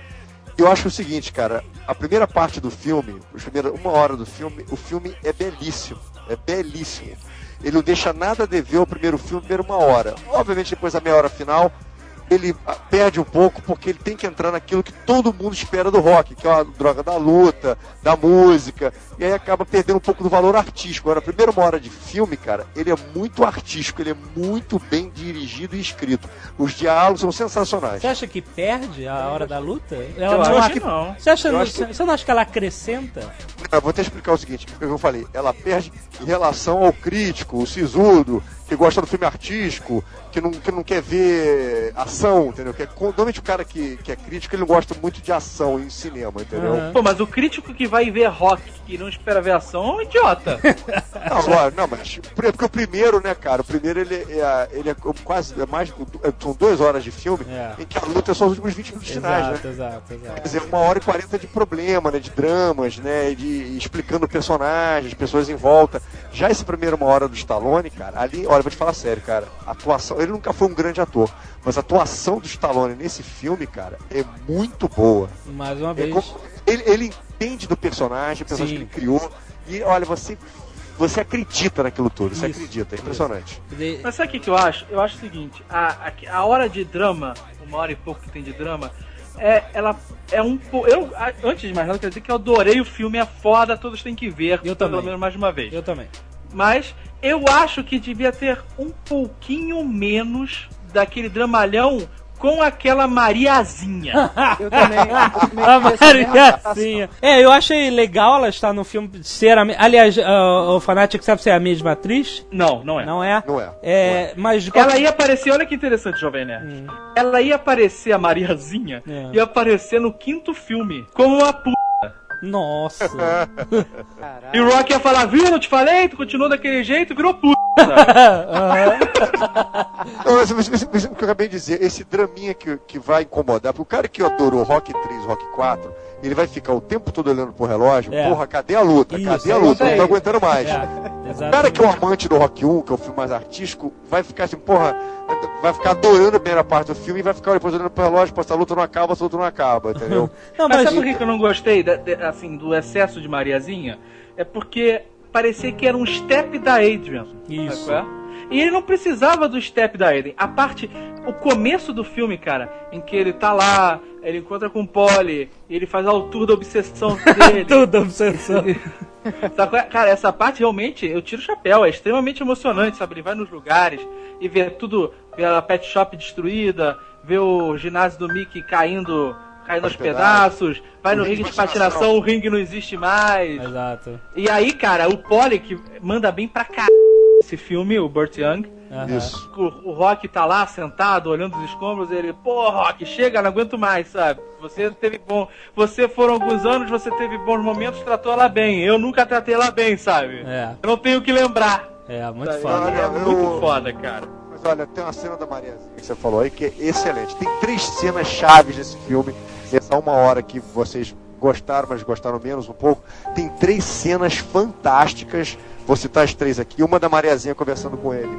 E eu acho o seguinte, cara, a primeira parte do filme, os primeiros, uma hora do filme, o filme é belíssimo. É belíssimo. Ele não deixa nada a dever ao primeiro filme, primeiro uma hora. Obviamente, depois da meia hora final, ele perde um pouco porque ele tem que entrar naquilo que todo mundo espera do rock, que é a droga da luta, da música, e aí acaba perdendo um pouco do valor artístico. Agora, a primeira uma hora de filme, cara, ele é muito artístico, ele é muito bem dirigido e escrito. Os diálogos são sensacionais. Você acha que perde a hora da luta? Eu Ela acho não- que não. Você, acha, Eu acho que- você não acha que ela acrescenta? Eu vou até explicar o seguinte, o que eu falei. Ela perde em relação ao crítico, o sisudo, que gosta do filme artístico, que não, que não quer ver ação, entendeu? Que é, normalmente o cara que, que é crítico, ele não gosta muito de ação em cinema, entendeu? Aham. Pô, mas o crítico que vai ver rock e não espera ver ação é um idiota. Não, agora, não, mas por- porque o primeiro, né, cara, o primeiro ele é, ele é quase, é mais, é- são duas horas de filme, É. em que a luta é só os últimos 20 minutos finais, né? Exato, exato, exato. Quer dizer, uma hora e quarenta de problema, né? De dramas, né? De explicando personagens, pessoas em volta. Já esse primeiro uma hora do Stallone, cara, ali, olha, vou te falar sério, cara. Atuação, ele nunca foi um grande ator, mas a atuação do Stallone nesse filme, cara, é muito boa. Mais uma É vez. como- ele, ele entende do personagem, o personagem Sim. que ele criou. E olha, você. Você acredita naquilo tudo, você Isso, acredita, é impressionante. De- Mas sabe o que, eu acho? Eu acho o seguinte, a, a, a hora de drama, uma hora e pouco que tem de drama, é, ela é um pouco. Eu, antes de mais nada, quero dizer que eu adorei o filme, é foda, todos têm que ver, Eu pelo também. menos mais uma vez. Eu também. Mas eu acho que devia ter um pouquinho menos daquele dramalhão com aquela Mariazinha. Eu também. eu também A Mariazinha. É, eu achei legal ela estar no filme ser a Aliás, ah, o Fanatic sabe se é a mesma atriz? Não, não é. Não é? Não é. É, mas de Ela qualquer- ia aparecer, olha que interessante, Jovem Nerd. Ela ia aparecer, a Mariazinha, É. ia aparecer no quinto filme, como uma p. Nossa. E o Rock ia falar, viu, não te falei? Tu continuou daquele jeito, virou p. Não, mas, mas, mas, mas o que eu acabei de dizer, esse draminha que, que vai incomodar, porque o cara que adorou Rock 3, Rock 4, ele vai ficar o tempo todo olhando pro relógio, É. porra, cadê a luta? Isso, cadê a é luta? Não tô aguentando mais. É, O cara que é o amante do Rock 1, que é o filme mais artístico, vai ficar assim, porra, vai ficar adorando a primeira parte do filme e vai ficar depois olhando pro relógio, pô, essa luta não acaba, essa luta não acaba, entendeu? Não, mas, mas- sabe por que que eu não gostei da- de- assim, do excesso de Mariazinha? É porque parecia que era um step da Adrian. Isso. sabe qual é? E ele não precisava do step da Aiden. A parte, o começo do filme, cara, em que ele tá lá, ele encontra com o Polly, e ele faz o tour da obsessão dele. Tudo obsessão. É? Cara, essa parte realmente, eu tiro o chapéu, é extremamente emocionante, sabe? Ele vai nos lugares e vê tudo, vê a pet shop destruída, vê o ginásio do Mickey caindo, caindo aos pedaços. pedaços, vai no ringue de patinação, o ringue não existe mais. Exato. E aí, cara, o Polly, que manda bem pra cá esse filme, o Burt Young. Isso. o, o Rock tá lá sentado, olhando os escombros, e ele, pô, Rock, chega, não aguento mais, sabe? Você teve bom. Você foram alguns anos, você teve bons momentos, tratou ela bem. Eu nunca tratei ela bem, sabe? É, Eu não tenho o que lembrar. é, muito sabe? foda. É muito foda, cara. Mas olha, tem uma cena da Mariazinha que você falou aí que é excelente. Tem três cenas chaves desse filme. Essa uma hora que vocês gostaram, mas gostaram menos um pouco. Tem três cenas fantásticas. Vou citar as três aqui. Uma da Mariazinha conversando com ele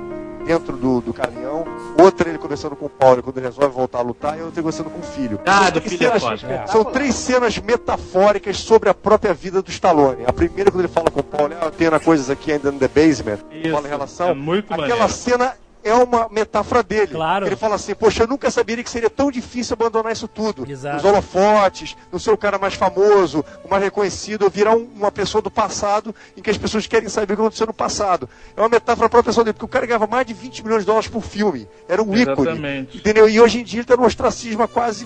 dentro do, do caminhão. Outra ele conversando com o Paulo quando ele resolve voltar a lutar. E outra ele conversando com o filho. Ah, São do três filho é cenas- foda. São três cenas metafóricas sobre a própria vida do Stallone. A primeira quando ele fala com o Paulo, ah, eu tenho coisas aqui ainda no The Basement. Isso, Fala em relação. é muito Aquela maneiro. cena é uma metáfora dele. Claro. Ele fala assim, poxa, eu nunca saberia que seria tão difícil abandonar isso tudo. Exato. Os holofotes, não ser o cara mais famoso, o mais reconhecido, eu virar um- uma pessoa do passado em que as pessoas querem saber o que aconteceu no passado. É uma metáfora para a pessoa dele, porque o cara ganhava mais de 20 milhões de dólares por filme. Era um ícone. Exatamente. Entendeu? E hoje em dia ele está no ostracismo há quase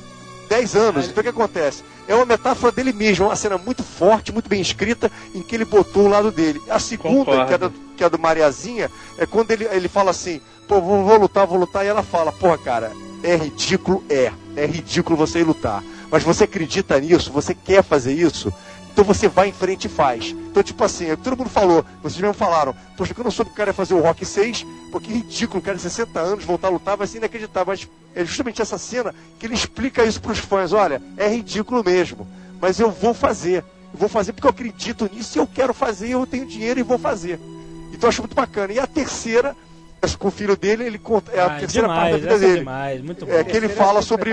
10 anos. Então o que acontece? É uma metáfora dele mesmo, é uma cena muito forte, muito bem escrita, em que ele botou o lado dele. A segunda, Concordo. que é, do, que é do Mariazinha, é quando ele, ele fala assim, pô, vou, vou lutar, vou lutar, e ela fala, porra, cara, é ridículo, é. É ridículo você ir lutar. Mas você acredita nisso, você quer fazer isso, então você vai em frente e faz. Então, tipo assim, todo mundo falou, vocês mesmo falaram, poxa, que eu não soube que o cara ia fazer o Rock 6, pô, que ridículo, o cara de 60 anos voltar a lutar, vai ser inacreditável. Mas é justamente essa cena que ele explica isso pros fãs, olha, é ridículo mesmo, mas eu vou fazer. Eu vou fazer porque eu acredito nisso eu quero fazer, eu tenho dinheiro e vou fazer. Então eu acho muito bacana. E a terceira, com o filho dele, ele conta, é a Ah, terceira parte demais, da vida é dele. demais, muito bom. É que ele fala sobre,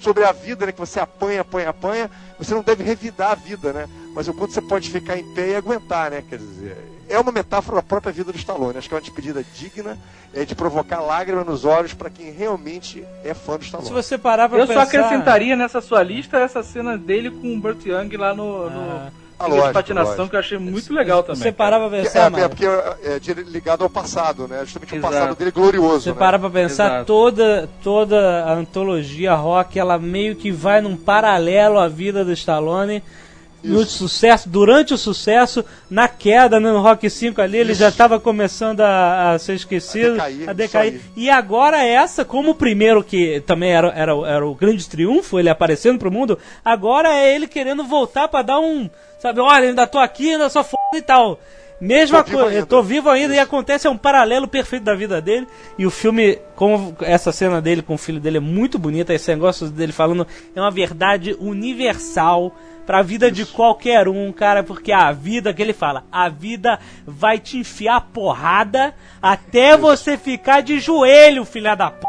sobre a vida, né? Que você apanha, apanha, apanha. Você não deve revidar a vida, né? Mas o quanto você pode ficar em pé e aguentar, né? Quer dizer, é uma metáfora da própria vida do Stallone. Acho que é uma despedida digna é de provocar lágrimas nos olhos para quem realmente é fã do Stallone. Se você parar pra Eu pensar... só acrescentaria nessa sua lista essa cena dele com o Burt Young lá no, no Ah, ringue de patinação, lógico. que eu achei muito legal também. você parar pra É, pensar, é, mano, porque é, é ligado ao passado, né? Justamente o Exato. passado dele glorioso. você né? parar pra pensar, Exato. toda, toda a antologia rock, ela meio que vai num paralelo à vida do Stallone. No sucesso, durante o sucesso, na queda, né, no Rock 5 ali, ele já estava começando a, a ser esquecido, A decair, a decair. isso. E agora essa, como o primeiro que também era, era, era o grande triunfo, ele aparecendo pro mundo, agora é ele querendo voltar pra dar um, sabe, olha, ainda tô aqui, ainda sou foda e tal. Mesma coisa, eu tô vivo ainda e acontece, é um paralelo perfeito da vida dele. E o filme, como essa cena dele com o filho dele é muito bonita, esse negócio dele falando é uma verdade universal pra vida de qualquer um, cara, porque a vida que ele fala, a vida vai te enfiar porrada até você ficar de joelho, filha da p.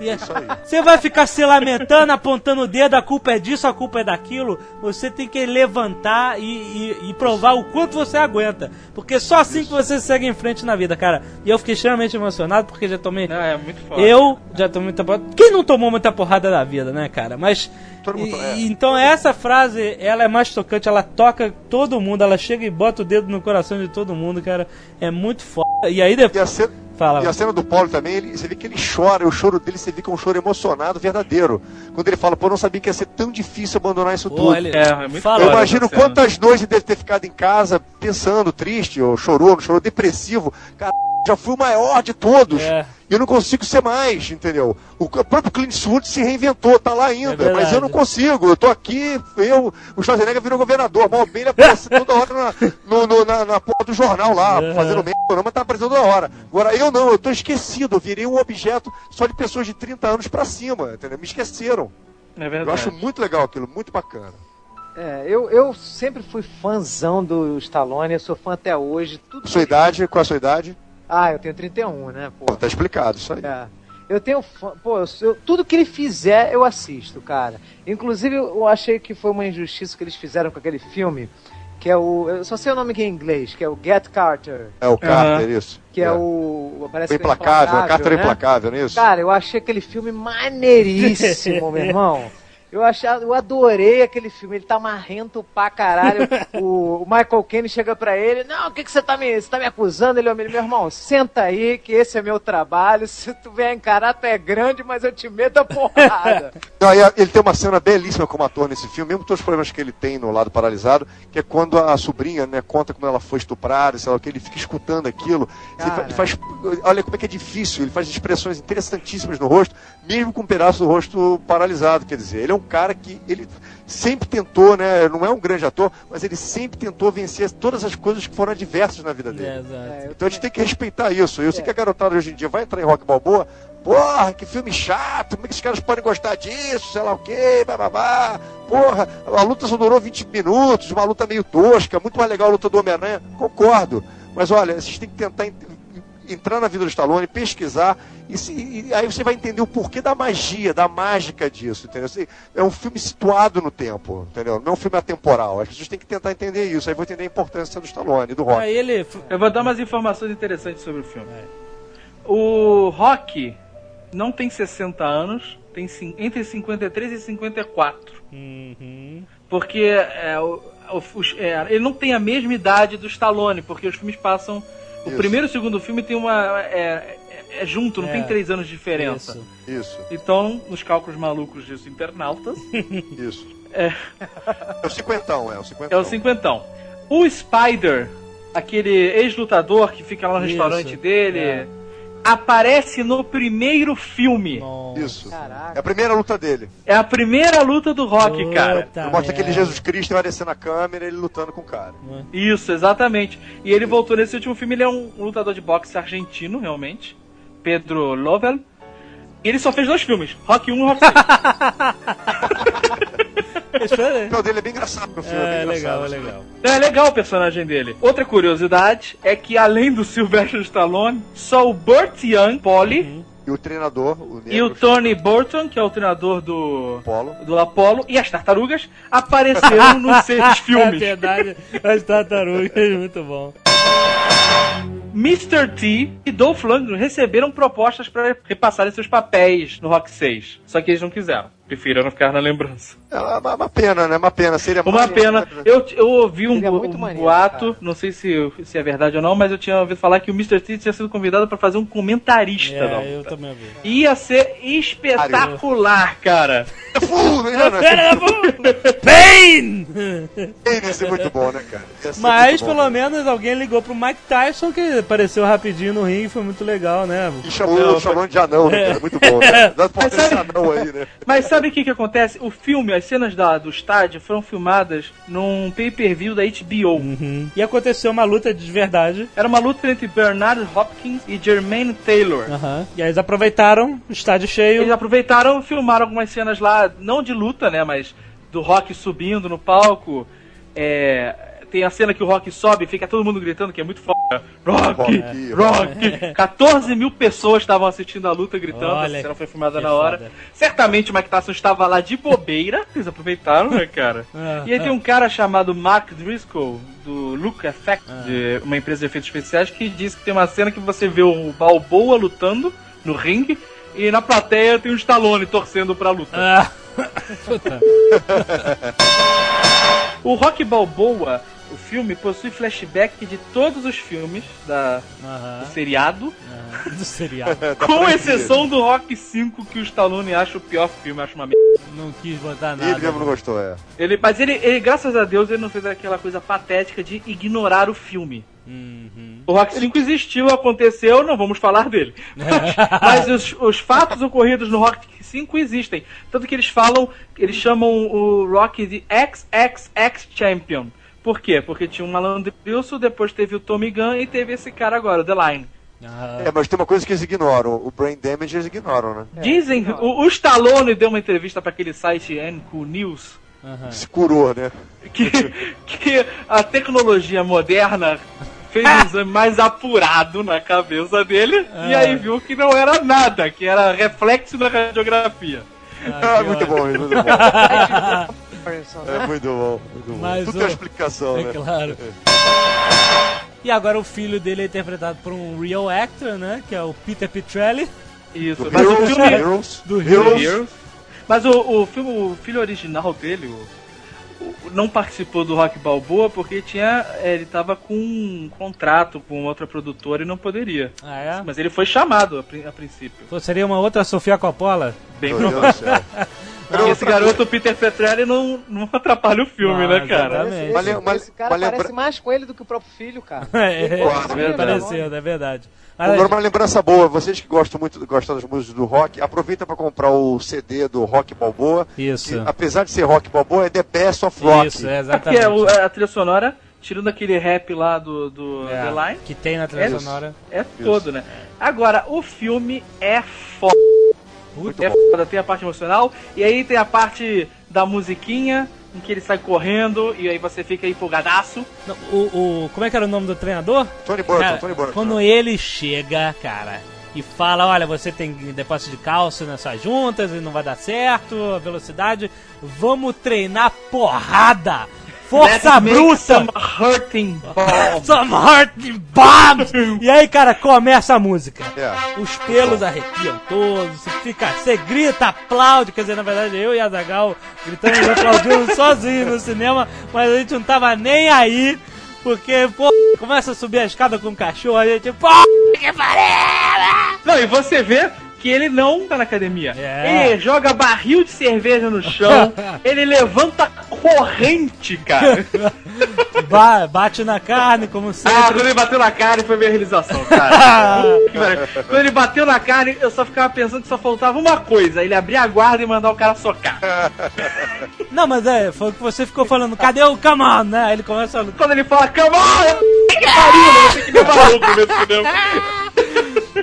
E é- Você vai ficar se lamentando, apontando o dedo, a culpa é disso, a culpa é daquilo. Você tem que levantar e, e- e provar o quanto você aguenta. Porque só assim que você segue em frente na vida, cara. E eu fiquei extremamente emocionado porque já tomei. Não, é muito foda. Eu já tomei muita porrada. Quem não tomou muita porrada da vida, né, cara? Mas. Todo mundo- e- é. e- Então essa frase, ela é mais tocante, ela toca todo mundo, ela chega e bota o dedo no coração de todo mundo, cara. É muito foda. E aí E depois. a cena, Fala. e a cena do Paulo também, ele- você vê que ele chora, o choro dele, você vê que é um choro emocionado, verdadeiro. Quando ele fala, pô, eu não sabia que ia ser tão difícil abandonar isso Pô, tudo. ele- É, é muito Fala, Eu foda imagino quantas noites ele deve ter ficado em casa pensando, triste, ou chorou, não chorou, depressivo. Cara, já fui o maior de todos. É. E eu não consigo ser mais, entendeu? O próprio Clint Eastwood se reinventou, tá lá ainda, É mas eu não consigo. Eu tô aqui, eu, o Schwarzenegger virou governador, mal bem ele aparece toda hora na, no, no- na, na porra do jornal lá, fazendo meio programa, tá aparecendo toda hora. Agora eu não, eu tô esquecido, eu virei um objeto só de pessoas de 30 anos pra cima, entendeu? Me esqueceram. É Eu verdade. acho muito legal aquilo, muito bacana. É, eu, eu sempre fui fãzão do Stallone, eu sou fã até hoje. Tudo Sua idade, qual a sua idade? Ah, eu tenho 31, né, pô. Pô, tá explicado isso aí. É. Eu tenho fã, pô, eu, eu- tudo que ele fizer eu assisto, cara. Inclusive eu achei que foi uma injustiça que eles fizeram com aquele filme, que é o, eu só sei o nome aqui em inglês, que é o Get Carter, É o Carter, isso. que é, o parece O que é implacável, a Carter é né? implacável, não é isso? Cara, eu achei aquele filme maneiríssimo, meu irmão. Eu, achei, eu adorei aquele filme, ele tá marrento pra caralho. O, o Michael Caine chega pra ele, não, o que, que você tá me. Você tá me acusando? Ele, meu irmão, senta aí, que esse é meu trabalho. Se tu vier encarar, tu é grande, mas eu te meto a porrada. Ele tem uma cena belíssima como ator nesse filme, mesmo com todos os problemas que ele tem no lado paralisado, que é quando a sobrinha, né, conta como ela foi estuprada, sei lá o que, ele fica escutando aquilo. Ele faz, olha como é que é difícil, ele faz expressões interessantíssimas no rosto, mesmo com um pedaço do rosto paralisado. Quer dizer, ele é um cara que ele sempre tentou, né, não é um grande ator, mas ele sempre tentou vencer todas as coisas que foram adversas na vida dele. É, exato. Então a gente tem que respeitar isso. Eu sei que a garotada hoje em dia vai entrar em rock balboa. Porra, que filme chato, como é que esses caras podem gostar disso, sei lá o quê, bababá. Porra, a luta só durou 20 minutos, uma luta meio tosca, muito mais legal a luta do Homem-Aranha. Concordo. Mas olha, vocês têm que tentar en- entrar na vida do Stallone, pesquisar, e, se- e aí você vai entender o porquê da magia, da mágica disso, entendeu? Assim, É um filme situado no tempo, entendeu? Não é um filme atemporal. As pessoas têm que tentar entender isso, aí vão entender a importância do Stallone, do rock. Aí ele. Eu vou dar umas informações interessantes sobre o filme. O Rock não tem 60 anos, tem entre 53 e 54. Uhum. Porque é, o- o- é, ele não tem a mesma idade do Stallone, porque os filmes passam. O Isso. primeiro e o segundo filme tem uma. É, é- é junto, não É. tem três anos de diferença. Isso. Isso, Então, nos cálculos malucos dos internautas, isso. É. É o cinquentão, é o cinquentão. é o cinquentão. O Spider, aquele ex-lutador que fica lá no Isso, restaurante dele, é. Aparece no primeiro filme. Nossa. Isso. Caraca. É a primeira luta dele. É a primeira luta do Rock, cara. Puta Mostra aquele. Jesus Cristo vai descer na câmera e ele lutando com o cara. Isso, exatamente. E ele voltou nesse último filme, ele é um lutador de boxe argentino, realmente. Pedro Lovell. E ele só fez dois filmes, Rock 1 e Rock 2. Isso é- O papel dele é bem engraçado no filme. É, É legal, é engraçado. legal. É legal o personagem dele. Outra curiosidade é que além do Sylvester Stallone, só o Burt Young, Polly, E o treinador, o negro, e o Tony Burton, que é o treinador do Polo. do Apollo, e as tartarugas apareceram nos seis É filmes. verdade, as tartarugas, muito bom. Mr. T e Dolph Lundgren receberam propostas para repassarem seus papéis no Rock 6. Só que eles não quiseram. Preferiram ficar na lembrança. É uma, uma pena, né? Uma pena. Seria Uma pena. Eu, eu ouvi um, um maneiro, boato, cara. não sei se, se é verdade ou não, mas eu tinha ouvido falar que o Mr. T tinha sido convidado para fazer um comentarista É, eu luta. também vi. Ia ser espetacular, cara. Né? Não! Pain! Ia ser muito bom, né, cara? Ser Mas bom. pelo menos alguém ligou pro Mike Tyson que apareceu rapidinho no ringue, foi muito legal, né? E chamou o Stallone de anão, né, cara? Muito bom, né? Dá pra anão aí, né? Mas sabe o que que acontece? O filme, as cenas da, do estádio foram filmadas num pay-per-view da HBO. Uhum. E aconteceu uma luta de verdade. Era uma luta entre Bernard Hopkins e Jermaine Taylor. Aham. E aí eles aproveitaram o estádio cheio. Eles aproveitaram e filmaram algumas cenas lá, não de luta, né, mas do Rock subindo no palco. É, tem a cena que o Rock sobe e fica todo mundo gritando, que é muito foda. Rock! Rock, Rock! 14 mil pessoas estavam assistindo a luta gritando, Olha, a cena foi filmada na hora. foda. Certamente o Mike Tyson estava lá de bobeira, eles aproveitaram, né, cara? Ah, E aí tem um cara chamado Mark Driscoll, do Look Effect, de uma empresa de efeitos especiais, que diz que tem uma cena que você vê o Balboa lutando no ringue e na plateia tem o Stallone torcendo pra luta. Ah. O Rock Balboa, o filme possui flashback de todos os filmes da, Aham. do seriado, aham, Do seriado. com exceção do Rock 5, que o Stallone acha o pior filme, acha uma merda. Não quis botar E ele mesmo nada. não gostou, é. Ele, mas ele, ele, graças a Deus, ele não fez aquela coisa patética de ignorar o filme. Uhum. O Rock 5 existiu, aconteceu, não vamos falar dele. Mas os, os fatos ocorridos no Rock 5 existem. Tanto que eles falam, eles chamam o Rock de XXX Champion. Por quê? Porque tinha um Malandro Wilson, depois teve o Tommy Gunn e teve esse cara agora, o The Line. É, mas tem uma coisa que eles ignoram. O Brain Damage eles ignoram, né? Dizem, o, o Stallone deu uma entrevista para aquele site NQ News aham. Se curou, né? que, que a tecnologia moderna fez um exame mais apurado na cabeça dele e Ah. aí viu que não era nada, que era reflexo da radiografia. Ah, muito bom, muito bom. Morrison, É né? muito bom, muito bom. Mas Tudo o- tem explicação, É né? claro. E agora o filho dele é interpretado por um real actor, né? Que é o Peter Petrelli. Isso. Do Mas o Heroes, filme. Heroes, do Heroes. Heroes. Mas o, o filme, o filho original dele, o, o- não participou do Rock Balboa porque tinha, é, ele tava com um contrato com outra produtora e não poderia. Ah, é? Mas ele foi chamado a, a princípio. Pô, seria uma outra Sofia Coppola? Bem Meu Esse garoto, o Peter Petrelli, não, não atrapalha o filme, Ah, né, cara? exatamente. Esse, Mas esse cara lembra- parece mais com ele do que o próprio filho, cara. É, é, é, verdade. parecendo, é verdade. Agora uma lembrança boa, vocês que gostam muito gostam das músicas do rock, aproveita para comprar o CD do Rock Balboa. Isso. Que, apesar de ser Rock Balboa, é The Best of Rock. Isso, é É porque exatamente. é a trilha sonora, tirando aquele rap lá do, do É, The Line, que tem na trilha É- sonora. é todo, né? Agora, o filme é foda. Muito É bom. foda, tem a parte emocional, e aí tem a parte da musiquinha, em que ele sai correndo, e aí você fica empolgadaço. O, o, como é que era o nome do treinador? Tony Burton, Cara, Tony Burton. Quando ele chega, cara, e fala, olha, você tem depósito de cálcio nessas juntas e não vai dar certo, a velocidade, vamos treinar porrada, força Let's make bruta, some hurting balls. some heart bombs. e aí, cara, começa a música. É. Os pelos arrepiam todos, você fica, você grita, aplaude, quer dizer, na verdade eu e a Zagal gritando e aplaudindo sozinho no cinema, mas a gente não tava nem aí, porque, pô, começa a subir a escada com o cachorro, a gente, pô, que pariu! Não, e você vê que ele não tá na academia. É. Ele joga barril de cerveja no chão, ele levanta corrente, cara. Ba- bate na carne, como Ah, sempre. quando ele bateu na carne foi minha realização, cara. Quando ele bateu na carne, eu só ficava pensando que só faltava uma coisa: ele abrir a guarda e mandar o cara socar. Não, mas é, foi o que você ficou falando, cadê o come on, né? Aí ele começa a Quando ele fala, come on! Que pariu, você que me maluco nesse cinema.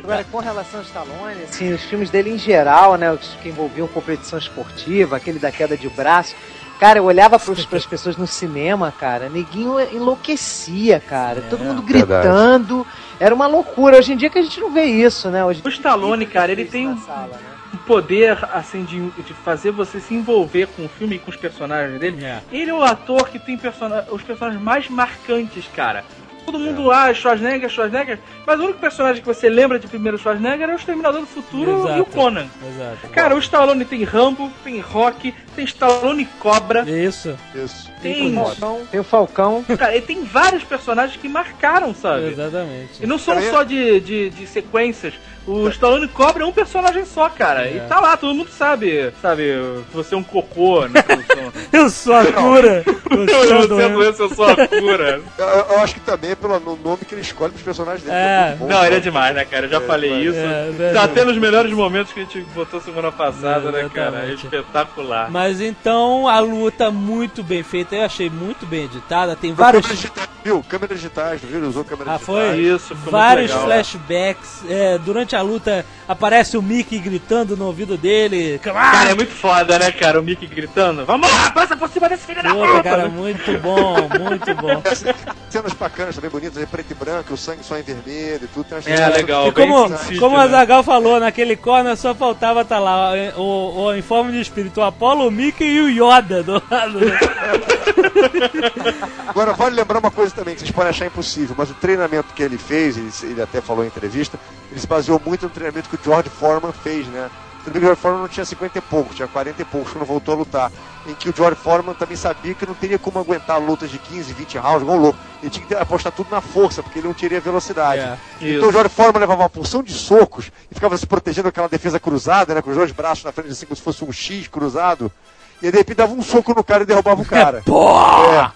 Agora, com relação ao Stallone, assim, os filmes dele em geral, né, os que envolviam competição esportiva, aquele da queda de braço, cara, eu olhava pros, pras pessoas no cinema, cara, neguinho enlouquecia, cara, todo mundo verdade. gritando, era uma loucura. Hoje em dia que a gente não vê isso, né? Hoje O Stallone, cara, ele tem um sala, né? um poder, assim, de, de fazer você se envolver com o filme e com os personagens dele. É. Ele é o ator que tem persona os personagens mais marcantes, cara. Todo mundo, ah, Schwarzenegger, Schwarzenegger, mas o único personagem que você lembra de primeiro Schwarzenegger é o Exterminador do Futuro e o Exato. Conan. Exato. Cara, o Stallone tem Rambo, tem Rock, tem Stallone Cobra, Isso. Isso. tem... Falcão, tem o Falcão. Cara, ele tem vários personagens que marcaram, sabe? Exatamente. E não são só de, de, de sequências. O Stallone Cobra é um personagem só, cara. É. E tá lá, todo mundo sabe. Sabe, você é um cocô, né? Eu sou a cura. você Você é é doença, eu sou a cura. Eu, eu acho que também é pelo no- nome que ele escolhe pros personagens dele. É. muito bom, Não, ele é cara. demais, né, cara? Eu já É, falei mas- isso. É, é tá verdade. tendo os melhores momentos que a gente botou semana passada, né, cara? É espetacular. Mas então a luta muito bem feita, eu achei muito bem editada. Tem vários, Câmeras digitais, viu? Câmeras digitais, viu? Ele usou câmeras Ah, digitais. foi? Isso, ficou vários legal. flashbacks. É, durante a luta aparece o Mickey gritando no ouvido dele. Cara, é muito foda, né, cara? O Mickey gritando. Vamos lá, passa por cima desse filho da Puta, puta! cara, muito bom, muito bom. Cenas bacanas também, bonitas, preto e branco, o sangue só em vermelho e tudo. Tem É, legal. E bem como, sensível, como a né? Zagal falou, naquele corner só faltava estar lá o, o, em forma de espírito, o Apollo, o Mickey e o Yoda do lado. Agora, vale lembrar uma coisa também que vocês podem achar impossível, mas o treinamento que ele fez, ele, ele até falou em entrevista, ele se baseou muito no treinamento que o George Foreman fez, né? Tudo bem que o George Foreman não tinha 50 e pouco, tinha 40 e poucos quando voltou a lutar. Em que o George Foreman também sabia que não teria como aguentar lutas de 15, 20 rounds, igual louco. Ele tinha que apostar tudo na força, porque ele não teria velocidade. É, então o George Foreman levava uma porção de socos e ficava se protegendo aquela defesa cruzada, né? Com os dois braços na frente, assim, como se fosse um X cruzado. E aí, de repente, dava um soco no cara e derrubava o cara. Porra!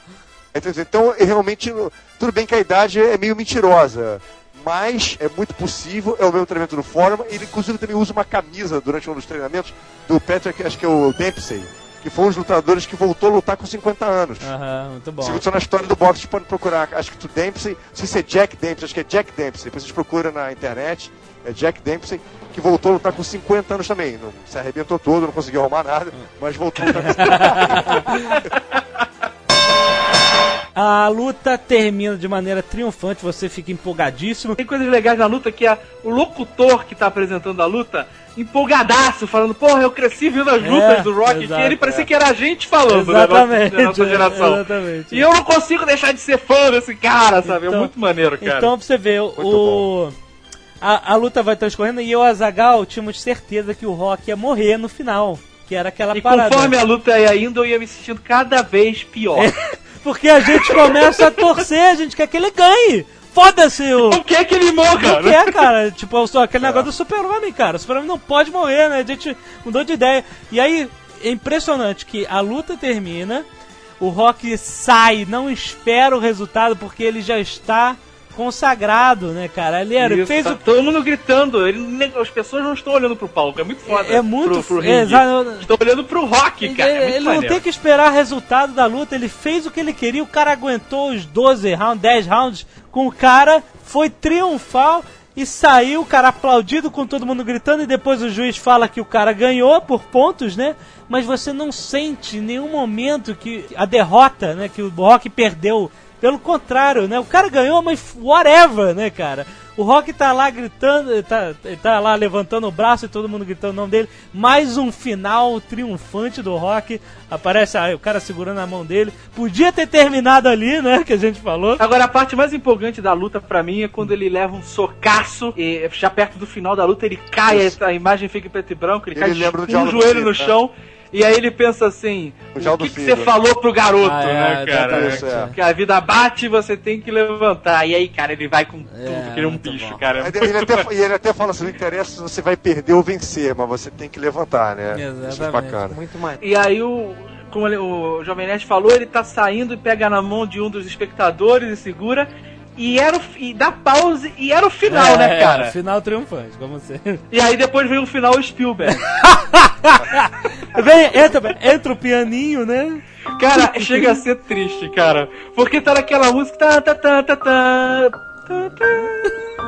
É. Então, Então, é realmente, tudo bem que a idade é meio mentirosa, mas é muito possível, é o mesmo treinamento do Foreman. Ele, inclusive, também usa uma camisa durante um dos treinamentos do Patrick, acho que é o Dempsey, que foi um dos lutadores que voltou a lutar com 50 anos. Aham, muito bom. Se você na história do boxe, pode procurar. Acho que o Dempsey, não sei se é Jack Dempsey, acho que é Jack Dempsey. Depois vocês procuram na internet. É Jack Dempsey, que voltou a lutar com 50 anos também. Não, se arrebentou todo, não conseguiu arrumar nada, mas voltou a lutar com 50 A luta termina de maneira triunfante, você fica empolgadíssimo. Tem coisas legais na luta que é o locutor que tá apresentando a luta, empolgadaço, falando, porra, eu cresci vendo as lutas É, do Rock, exato, que ele parecia é. que era a gente falando, Exatamente, né, da nossa geração. exatamente. E eu não consigo deixar de ser fã desse cara, sabe? é Então- muito maneiro, cara. Então, pra você ver, o. A, a luta vai transcorrendo e eu e o Azagal tínhamos certeza que o Rock ia morrer no final. Que era aquela E parada. conforme a luta ia indo, eu ia me sentindo cada vez pior. Porque a gente começa a torcer, a gente quer que ele ganhe. Foda-se o. Não quer que ele morra, Não quer, cara. Tipo, só aquele negócio do super-homem, cara. O super-homem não pode morrer, né? A gente mudou de ideia. E aí, é impressionante que a luta termina, o Rock sai, não espera o resultado porque ele já está consagrado, né, cara? Ele era, Isso, fez tá o todo mundo gritando, ele, as pessoas não estão olhando pro palco, é muito foda. É muito pro, exato. Estão olhando pro rock, cara. é Ele, ele não maneiro. tem que esperar resultado da luta, ele fez o que ele queria, o cara aguentou os 12 rounds, 10 rounds com o cara, foi triunfal e saiu, o cara aplaudido com todo mundo gritando e depois o juiz fala que o cara ganhou por pontos, né? Mas você não sente em nenhum momento que a derrota, né, que o Rock perdeu. Pelo contrário, né? O cara ganhou, mas whatever, né, cara? O Rock tá lá gritando, tá, tá lá levantando o braço e todo mundo gritando o nome dele. Mais um final triunfante do Rock. Aparece aí o cara segurando a mão dele. Podia ter terminado ali, né? Que a gente falou. Agora, a parte mais empolgante da luta pra mim é quando ele leva um socaço e já perto do final da luta ele cai, a imagem fica em preto e branco, ele, Ele cai com um joelho no chão. E aí ele pensa assim, O o, que, que você falou pro garoto, Ah, é, né, cara? exatamente, Isso, é. Que a vida bate e você tem que levantar. E aí, cara, ele vai com tudo, que ele é um bicho, bom. cara. É ele, até, e ele até fala assim: não interessa se você vai perder ou vencer, mas você tem que levantar, né? Isso é Exatamente. bacana. Muito mais. E aí o. Como ele- o Jovem Nerd falou, ele tá saindo e pega na mão de um dos espectadores e segura. E era o, e dá pause e era o final, né, cara? É, final triunfante, como sempre. E aí depois veio o final Spielberg. Vem, entra, entra o pianinho, né? Cara, chega a ser triste, cara. Porque tá naquela música. Tá, tá, tá, tá, tá.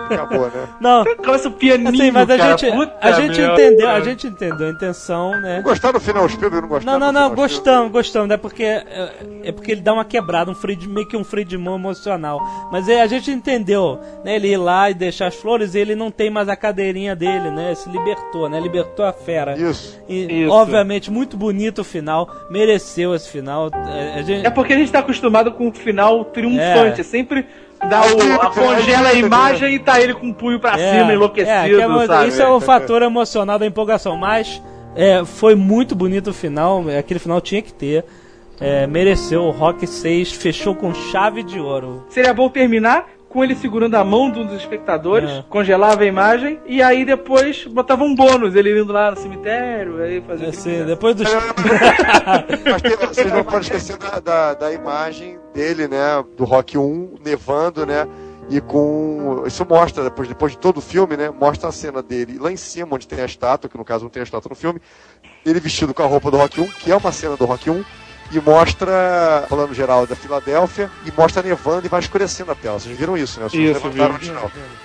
Acabou, né? Não. Começa o pianinho, Assim, mas a cara. gente, a gente entendeu, a gente entendeu a intenção, né? Gostaram do final Spielberg? Não gostaram Não, não, não, gostamos, gostamos, é porque é, é porque ele dá uma quebrada, um freio de, meio que um freio de mão emocional. Mas é, a gente entendeu, né? Ele ir lá e deixar as flores, e ele não tem mais a cadeirinha dele, né? Se libertou, né? Libertou a fera. Isso. E, Isso. obviamente, muito bonito o final, mereceu esse final. É, a gente, É porque a gente tá acostumado com o final triunfante. É, sempre dá o, a, congela a imagem e tá ele com o punho pra É, cima, é, enlouquecido, que é uma- sabe? Isso é o fator emocional da empolgação, mas é, foi muito bonito o final, aquele final tinha que ter. É, mereceu o Rock 6, fechou com chave de ouro. Seria bom terminar com ele segurando a mão de um dos espectadores, É. congelava a imagem e aí depois botava um bônus, ele indo lá no cemitério, aí fazia Assim, quisesse. depois dos. Mas vocês não podem esquecer da, da, da imagem dele, né? Do Rock 1, nevando, né? E com. Isso mostra, depois, depois de todo o filme, né? Mostra a cena dele lá em cima, onde tem a estátua, que no caso não tem a estátua no filme. Ele vestido com a roupa do Rock 1, que é uma cena do Rock 1. E mostra, falando geral da Filadélfia, e mostra nevando e vai escurecendo a tela. Vocês viram isso, né? Vocês Isso, levantaram vi.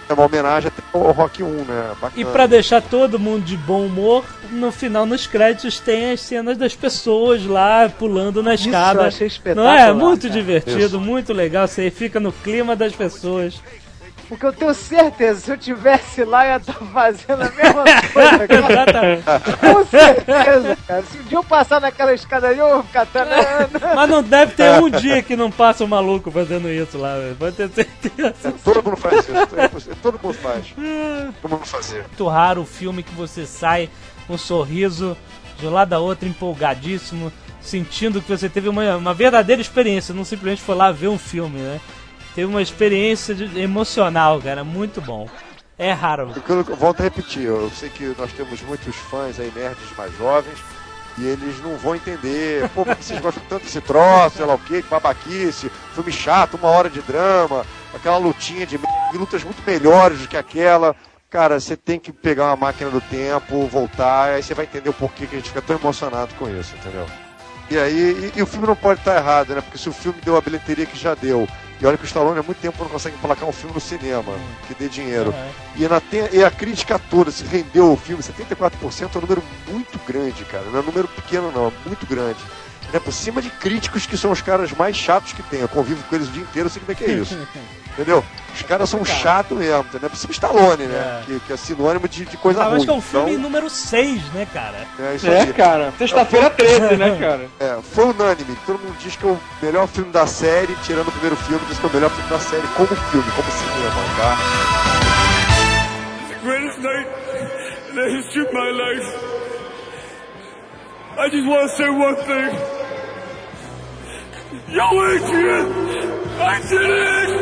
É uma homenagem até ao Rock 1, né? Bacana. E pra deixar todo mundo de bom humor, no final, nos créditos, tem as cenas das pessoas lá pulando na Isso escada. eu achei Não espetacular. é? Muito cara. divertido, Isso. muito legal. Você fica no clima das pessoas. Porque eu tenho certeza, se eu tivesse lá, eu ia estar fazendo a mesma coisa, cara. Com certeza, cara. Se um dia eu passar naquela escadaria, eu vou ficar. tanana. Mas não deve ter um dia que não passa um maluco fazendo isso lá, velho. pode ter certeza. É, todo mundo faz isso. É, todo mundo faz. Todo mundo fazer. muito raro o filme que você sai um sorriso de um lado a outro, empolgadíssimo, sentindo que você teve uma, uma verdadeira experiência, não simplesmente foi lá ver um filme, né? Teve uma experiência de- emocional, cara, muito bom. É raro. Eu, volto a repetir, eu sei que nós temos muitos fãs aí, nerds mais jovens, e eles não vão entender, pô, por que vocês gostam tanto desse troço, sei lá o que, que babaquice, filme chato, uma hora de drama, aquela lutinha de lutas muito melhores do que aquela. Cara, você tem que pegar uma máquina do tempo, voltar, aí você vai entender o porquê que a gente fica tão emocionado com isso, entendeu? E aí, e, e o filme não pode estar errado, né? Porque se o filme deu a bilheteria que já deu, e olha que o Stallone há muito tempo não consegue emplacar um filme no cinema que dê dinheiro. E, na e a crítica toda se rendeu ao filme, 74% é um número muito grande, cara. Não é um número pequeno, não, é muito grande. Né, por cima de críticos que são os caras mais chatos que tem. Eu convivo com eles o dia inteiro, eu sei como é que é isso. Entendeu? Os caras são chatos mesmo, entendeu? Por Stallone, né? É. Que, que é sinônimo de, de coisa ruim. acho que é o filme Então, número 6, né, cara? é isso É, aí. cara. Sexta-feira 13, né, cara? É, foi unânime. Todo mundo diz que é o melhor filme da série, tirando o primeiro filme, diz que é o melhor filme da série como filme, como cinema, tá? the greatest night in the history of my life. I just want to say one thing. Yo, Adrian, I did it!